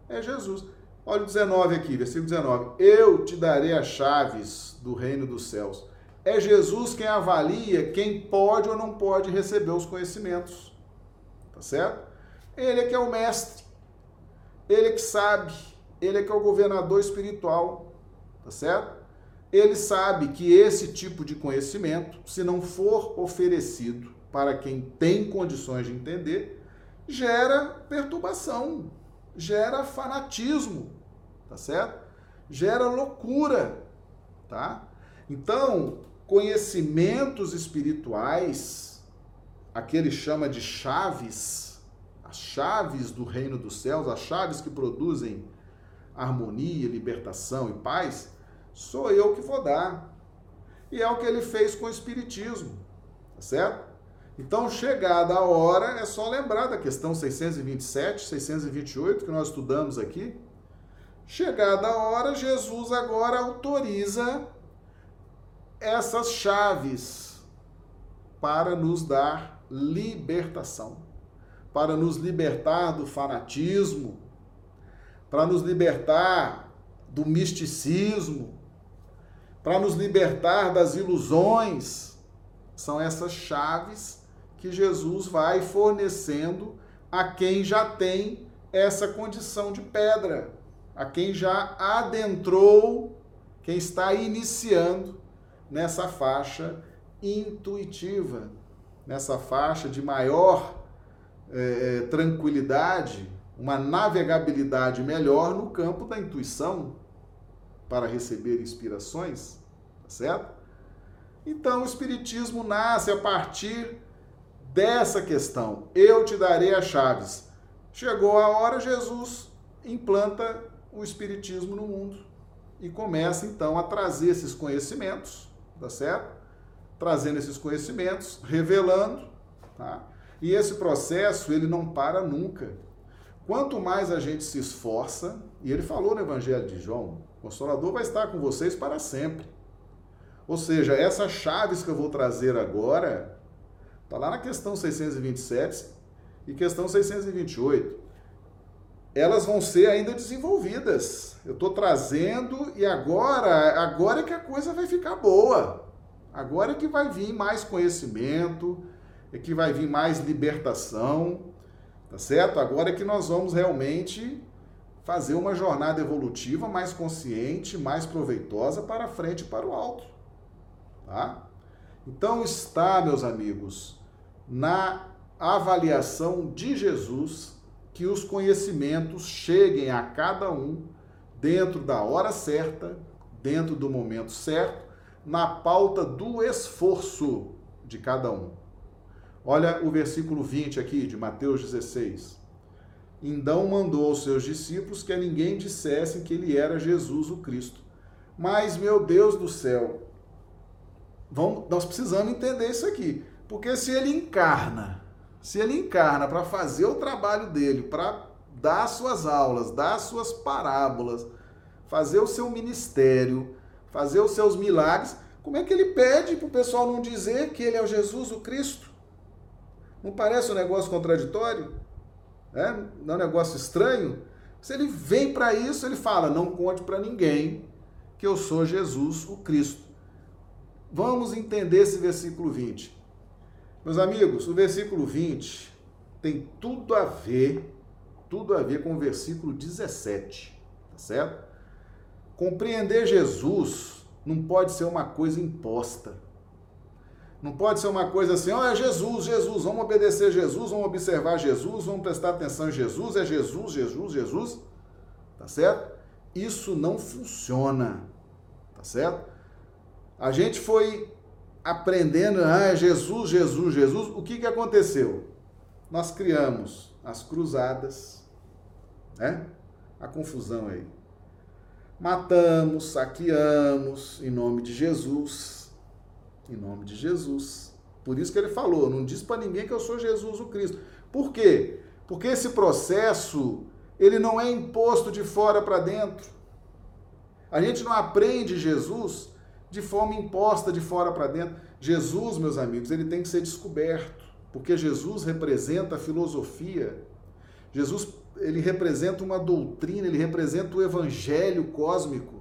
É Jesus. Olha o 19 aqui, versículo 19. Eu te darei as chaves do reino dos céus. É Jesus quem avalia quem pode ou não pode receber os conhecimentos. Tá certo? Ele é que é o mestre. Ele é que sabe. Ele é que é o governador espiritual. Tá certo? Ele sabe que esse tipo de conhecimento, se não for oferecido para quem tem condições de entender, gera perturbação, gera fanatismo, tá certo? Gera loucura, tá? Então, conhecimentos espirituais, aquele chama de chaves, as chaves do reino dos céus, as chaves que produzem harmonia, libertação e paz, sou eu que vou dar. E é o que ele fez com o espiritismo, tá certo? Então, chegada a hora, é só lembrar da questão 627, 628 que nós estudamos aqui. Chegada a hora, Jesus agora autoriza essas chaves para nos dar libertação, para nos libertar do fanatismo, para nos libertar do misticismo, para nos libertar das ilusões. São essas chaves que Jesus vai fornecendo a quem já tem essa condição de pedra, a quem já adentrou, quem está iniciando nessa faixa intuitiva, nessa faixa de maior é, tranquilidade, uma navegabilidade melhor no campo da intuição para receber inspirações, tá certo? Então o Espiritismo nasce a partir dessa questão. Eu te darei as chaves. Chegou a hora, Jesus implanta o Espiritismo no mundo e começa então a trazer esses conhecimentos, tá certo? Trazendo esses conhecimentos, revelando, tá? E esse processo ele não para nunca. Quanto mais a gente se esforça, e ele falou no Evangelho de João, o Consolador vai estar com vocês para sempre. Ou seja, essas chaves que eu vou trazer agora, Está lá na questão 627 e questão 628. Elas vão ser ainda desenvolvidas. Eu estou trazendo e agora, agora é que a coisa vai ficar boa. Agora é que vai vir mais conhecimento, é que vai vir mais libertação, tá certo? Agora é que nós vamos realmente fazer uma jornada evolutiva mais consciente, mais proveitosa para frente e para o alto, tá? Então está, meus amigos, na avaliação de Jesus que os conhecimentos cheguem a cada um dentro da hora certa, dentro do momento certo, na pauta do esforço de cada um. Olha o versículo 20 aqui de Mateus 16. Então mandou aos seus discípulos que a ninguém dissessem que ele era Jesus o Cristo. Mas, meu Deus do céu, vamos, nós precisamos entender isso aqui. Porque se ele encarna, se ele encarna para fazer o trabalho dele, para dar suas aulas, dar suas parábolas, fazer o seu ministério, fazer os seus milagres, como é que ele pede para o pessoal não dizer que ele é o Jesus, o Cristo? Não parece um negócio contraditório? É? Não é um negócio estranho? Se ele vem para isso, ele fala: não conte para ninguém que eu sou Jesus, o Cristo. Vamos entender esse versículo 20. Meus amigos, o versículo 20 tem tudo a ver, tudo a ver com o versículo 17, tá certo? Compreender Jesus não pode ser uma coisa imposta. Não pode ser uma coisa assim, ó, oh, é Jesus, Jesus, vamos obedecer Jesus, vamos observar Jesus, vamos prestar atenção em Jesus, é Jesus, Jesus, Jesus, tá certo? Isso não funciona, tá certo? A gente foi aprendendo, ah, é Jesus, Jesus, Jesus, o que, que aconteceu? Nós criamos as cruzadas, né? A confusão aí. Matamos, saqueamos em nome de Jesus. Em nome de Jesus. Por isso que ele falou: não diz para ninguém que eu sou Jesus o Cristo. Por quê? Porque esse processo ele não é imposto de fora para dentro. A gente não aprende Jesus de forma imposta de fora para dentro. Jesus, meus amigos, ele tem que ser descoberto, porque Jesus representa a filosofia. Jesus, ele representa uma doutrina, ele representa o evangelho cósmico,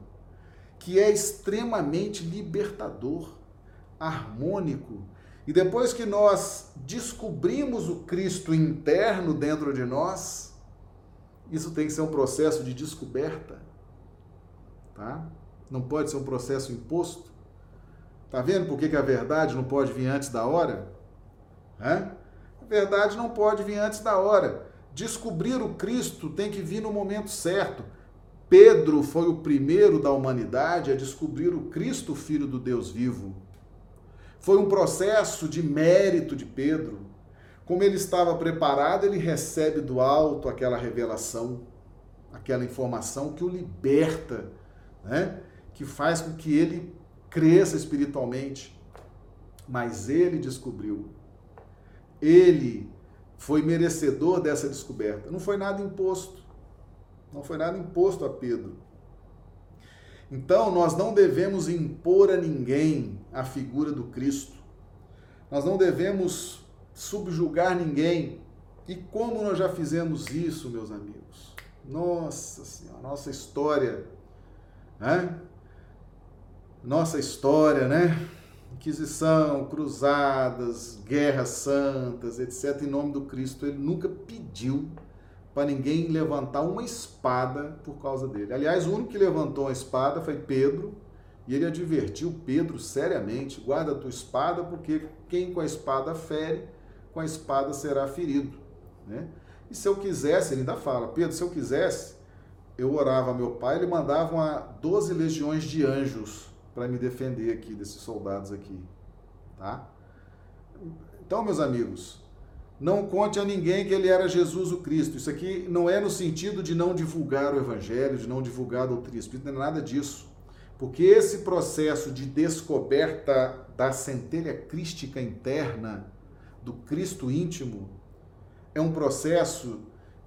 que é extremamente libertador, harmônico. E depois que nós descobrimos o Cristo interno dentro de nós, isso tem que ser um processo de descoberta, tá? Não pode ser um processo imposto. Tá vendo por que, que a verdade não pode vir antes da hora? Hã? A verdade não pode vir antes da hora. Descobrir o Cristo tem que vir no momento certo. Pedro foi o primeiro da humanidade a descobrir o Cristo, filho do Deus vivo. Foi um processo de mérito de Pedro. Como ele estava preparado, ele recebe do alto aquela revelação, aquela informação que o liberta, né? Que faz com que ele cresça espiritualmente. Mas ele descobriu. Ele foi merecedor dessa descoberta. Não foi nada imposto. Não foi nada imposto a Pedro. Então, nós não devemos impor a ninguém a figura do Cristo. Nós não devemos subjugar ninguém. E como nós já fizemos isso, meus amigos? Nossa Senhora, nossa história, né? Nossa história, né? Inquisição, cruzadas, guerras santas, etc. Em nome do Cristo, ele nunca pediu para ninguém levantar uma espada por causa dele. Aliás, o único que levantou a espada foi Pedro, e ele advertiu Pedro seriamente: guarda a tua espada, porque quem com a espada fere, com a espada será ferido. Né? E se eu quisesse, ele ainda fala, Pedro, se eu quisesse, eu orava a meu pai, ele mandava uma 12 legiões de anjos para me defender aqui, desses soldados aqui. Tá? Então, meus amigos, não conte a ninguém que ele era Jesus o Cristo. Isso aqui não é no sentido de não divulgar o Evangelho, de não divulgar a doutrina espírita, não é nada disso. Porque esse processo de descoberta da centelha crística interna, do Cristo íntimo, é um processo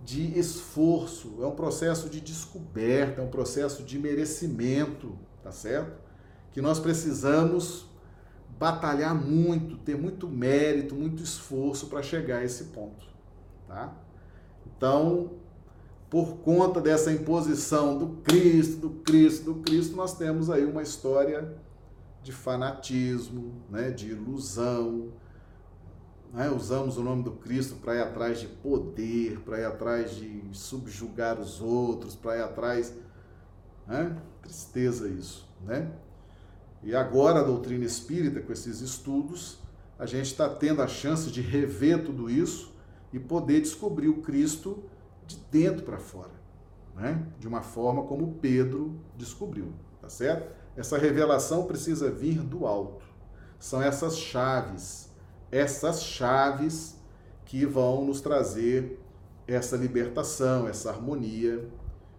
de esforço, é um processo de descoberta, é um processo de merecimento, tá certo? Que nós precisamos batalhar muito, ter muito mérito, muito esforço para chegar a esse ponto, tá? Então, por conta dessa imposição do Cristo, do Cristo, do Cristo, nós temos aí uma história de fanatismo, né, de ilusão, né? Usamos o nome do Cristo para ir atrás de poder, para ir atrás de subjugar os outros, para ir atrás. Né? Tristeza isso, né? E agora a doutrina espírita, com esses estudos, a gente está tendo a chance de rever tudo isso e poder descobrir o Cristo de dentro para fora, né? De uma forma como Pedro descobriu, tá certo? Essa revelação precisa vir do alto. São essas chaves essas chaves que vão nos trazer essa libertação, essa harmonia,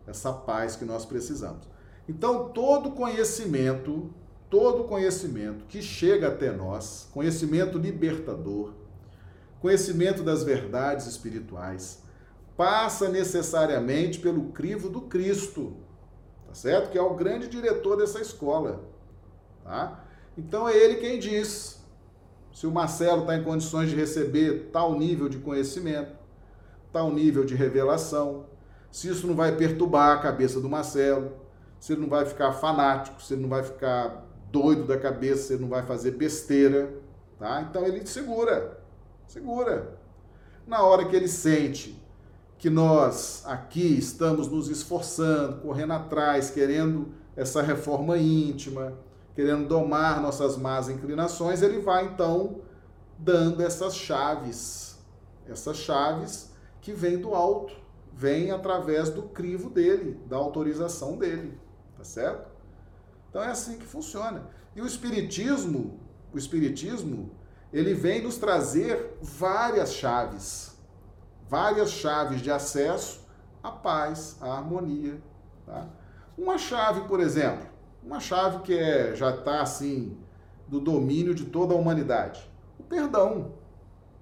essa paz que nós precisamos. Então, todo conhecimento, todo conhecimento que chega até nós, conhecimento libertador, conhecimento das verdades espirituais, passa necessariamente pelo crivo do Cristo, tá certo? Que é o grande diretor dessa escola, tá? Então é ele quem diz: se o Marcelo está em condições de receber tal nível de conhecimento, tal nível de revelação, se isso não vai perturbar a cabeça do Marcelo, se ele não vai ficar fanático, se ele não vai ficar doido da cabeça, ele não vai fazer besteira, tá? Então ele segura, segura. Na hora que ele sente que nós aqui estamos nos esforçando, correndo atrás, querendo essa reforma íntima, querendo domar nossas más inclinações, ele vai então dando essas chaves, essas chaves que vêm do alto, vêm através do crivo dele, da autorização dele, tá certo? Então é assim que funciona. E o espiritismo, o espiritismo, ele vem nos trazer várias chaves, várias chaves de acesso à paz, à harmonia, tá? Uma chave, por exemplo, uma chave que é, já está assim, do domínio de toda a humanidade. O perdão.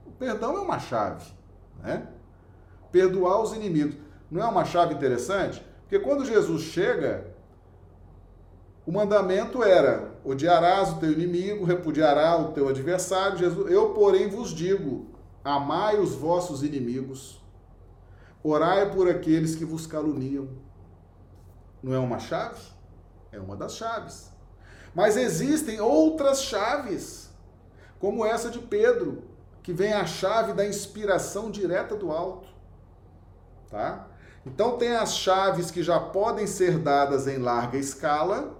O perdão é uma chave. Né? Perdoar os inimigos. Não é uma chave interessante? Porque quando Jesus chega, O mandamento era: odiarás o teu inimigo, repudiará o teu adversário. Jesus, eu, porém, vos digo: amai os vossos inimigos, orai por aqueles que vos caluniam. Não é uma chave? É uma das chaves. Mas existem outras chaves, como essa de Pedro, que vem a chave da inspiração direta do alto. Tá? Então tem as chaves que já podem ser dadas em larga escala,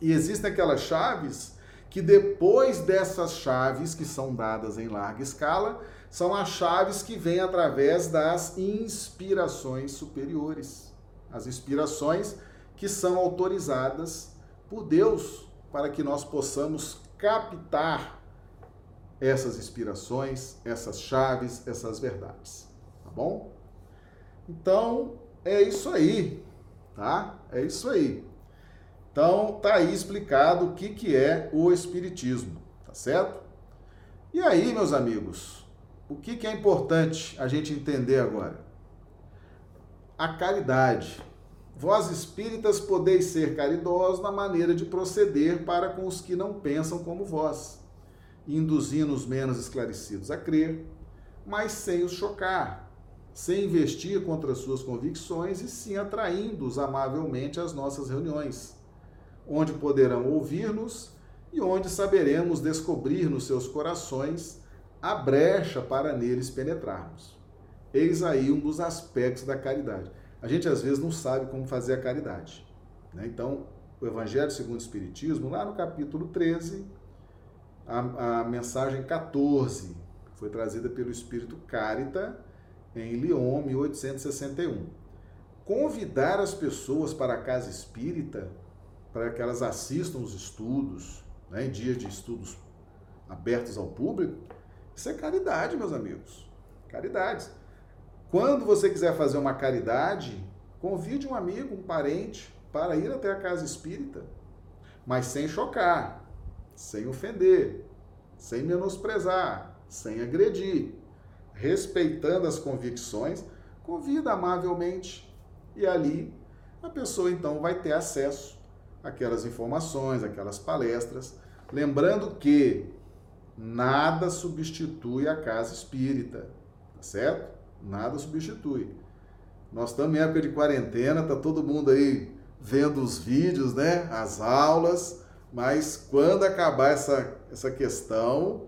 e existem aquelas chaves que depois dessas chaves que são dadas em larga escala, são as chaves que vêm através das inspirações superiores. As inspirações que são autorizadas por Deus para que nós possamos captar essas inspirações, essas chaves, essas verdades. Tá bom? Então, é isso aí, tá? É isso aí. Então, tá aí explicado o que, que é o Espiritismo, tá certo? E aí, meus amigos, o que, que é importante a gente entender agora? A caridade. Vós espíritas podeis ser caridosos na maneira de proceder para com os que não pensam como vós, induzindo os menos esclarecidos a crer, mas sem os chocar, sem investir contra suas convicções e sim atraindo-os amavelmente às nossas reuniões, onde poderão ouvir-nos e onde saberemos descobrir nos seus corações a brecha para neles penetrarmos. Eis aí um dos aspectos da caridade. A gente às vezes não sabe como fazer a caridade. Né? Então, o Evangelho segundo o Espiritismo, lá no capítulo 13, a, a mensagem 14, foi trazida pelo Espírito Carita, em Lyon, 1861. Convidar as pessoas para a casa espírita, para que elas assistam os estudos, né, em dias de estudos abertos ao público, isso é caridade, meus amigos. Caridade. Quando você quiser fazer uma caridade, convide um amigo, um parente, para ir até a casa espírita, mas sem chocar, sem ofender, sem menosprezar, sem agredir respeitando as convicções, convida amavelmente e ali a pessoa então vai ter acesso àquelas informações, aquelas palestras, lembrando que nada substitui a casa espírita, tá certo? Nada substitui. Nós estamos em época de quarentena, tá todo mundo aí vendo os vídeos, né? As aulas, mas quando acabar essa, essa questão,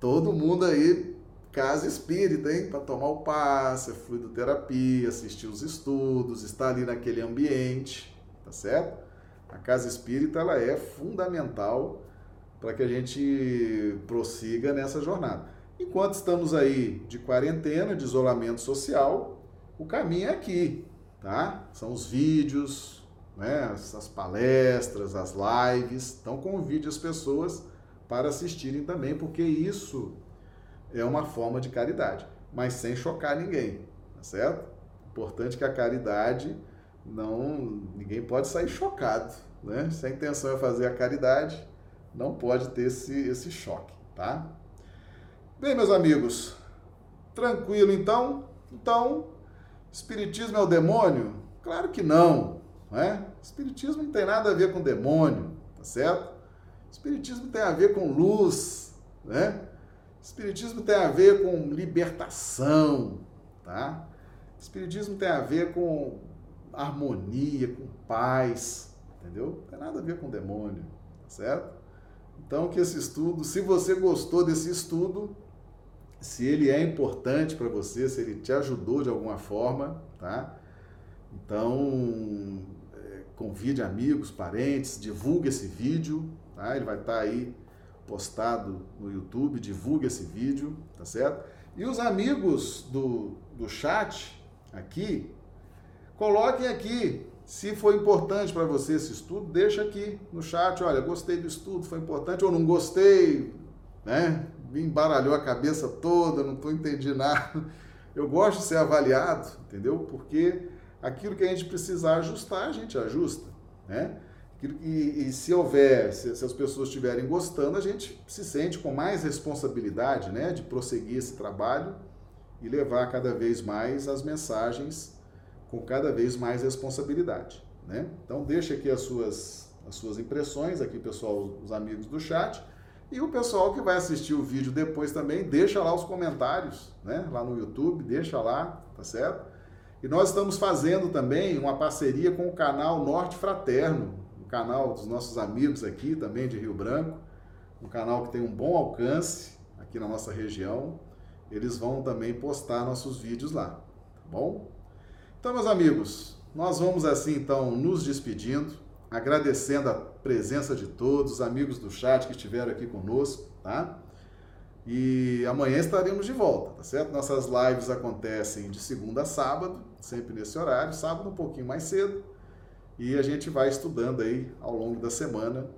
todo mundo aí casa espírita, hein? Para tomar o passe, fluidoterapia, assistir os estudos, estar ali naquele ambiente, tá certo? A casa espírita ela é fundamental para que a gente prossiga nessa jornada. Enquanto estamos aí de quarentena, de isolamento social, o caminho é aqui, tá? São os vídeos, né? as palestras, as lives. Então convide as pessoas para assistirem também, porque isso é uma forma de caridade, mas sem chocar ninguém, tá certo? Importante que a caridade não. ninguém pode sair chocado, né? Se a intenção é fazer a caridade, não pode ter esse, esse choque, tá? Bem, meus amigos, tranquilo então? Então, Espiritismo é o demônio? Claro que não, né? Espiritismo não tem nada a ver com demônio, tá certo? Espiritismo tem a ver com luz, né? Espiritismo tem a ver com libertação, tá? Espiritismo tem a ver com harmonia, com paz, entendeu? Não tem nada a ver com demônio, tá certo? Então, que esse estudo, se você gostou desse estudo, se ele é importante para você, se ele te ajudou de alguma forma, tá? Então, é, convide amigos, parentes, divulgue esse vídeo, tá? Ele vai estar tá aí postado no YouTube, divulgue esse vídeo, tá certo? E os amigos do, do chat aqui, coloquem aqui se foi importante para você esse estudo, deixa aqui no chat, olha, gostei do estudo, foi importante ou não gostei, né? Me embaralhou a cabeça toda, não estou entendendo nada. Eu gosto de ser avaliado, entendeu? Porque aquilo que a gente precisar ajustar, a gente ajusta, né? E, e se houver, se, se, as pessoas estiverem gostando, a gente se sente com mais responsabilidade né, de prosseguir esse trabalho e levar cada vez mais as mensagens com cada vez mais responsabilidade. Né? Então deixa aqui as suas, as suas impressões aqui, pessoal, os amigos do chat. E o pessoal que vai assistir o vídeo depois também, deixa lá os comentários, né? Lá no YouTube, deixa lá, tá certo? E nós estamos fazendo também uma parceria com o canal Norte Fraterno, o canal dos nossos amigos aqui também de Rio Branco, um canal que tem um bom alcance aqui na nossa região. Eles vão também postar nossos vídeos lá, tá bom? Então, meus amigos, nós vamos assim então nos despedindo, agradecendo a presença de todos, os amigos do chat que estiveram aqui conosco, tá? E amanhã estaremos de volta, tá certo? Nossas lives acontecem de segunda a sábado, sempre nesse horário, sábado um pouquinho mais cedo. E a gente vai estudando aí ao longo da semana.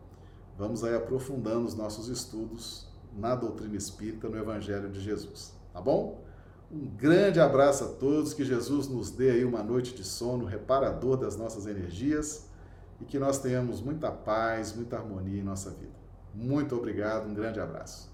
Vamos aí aprofundando os nossos estudos na doutrina espírita, no Evangelho de Jesus, tá bom? Um grande abraço a todos, que Jesus nos dê aí uma noite de sono reparador das nossas energias e que nós tenhamos muita paz, muita harmonia em nossa vida. Muito obrigado, um grande abraço.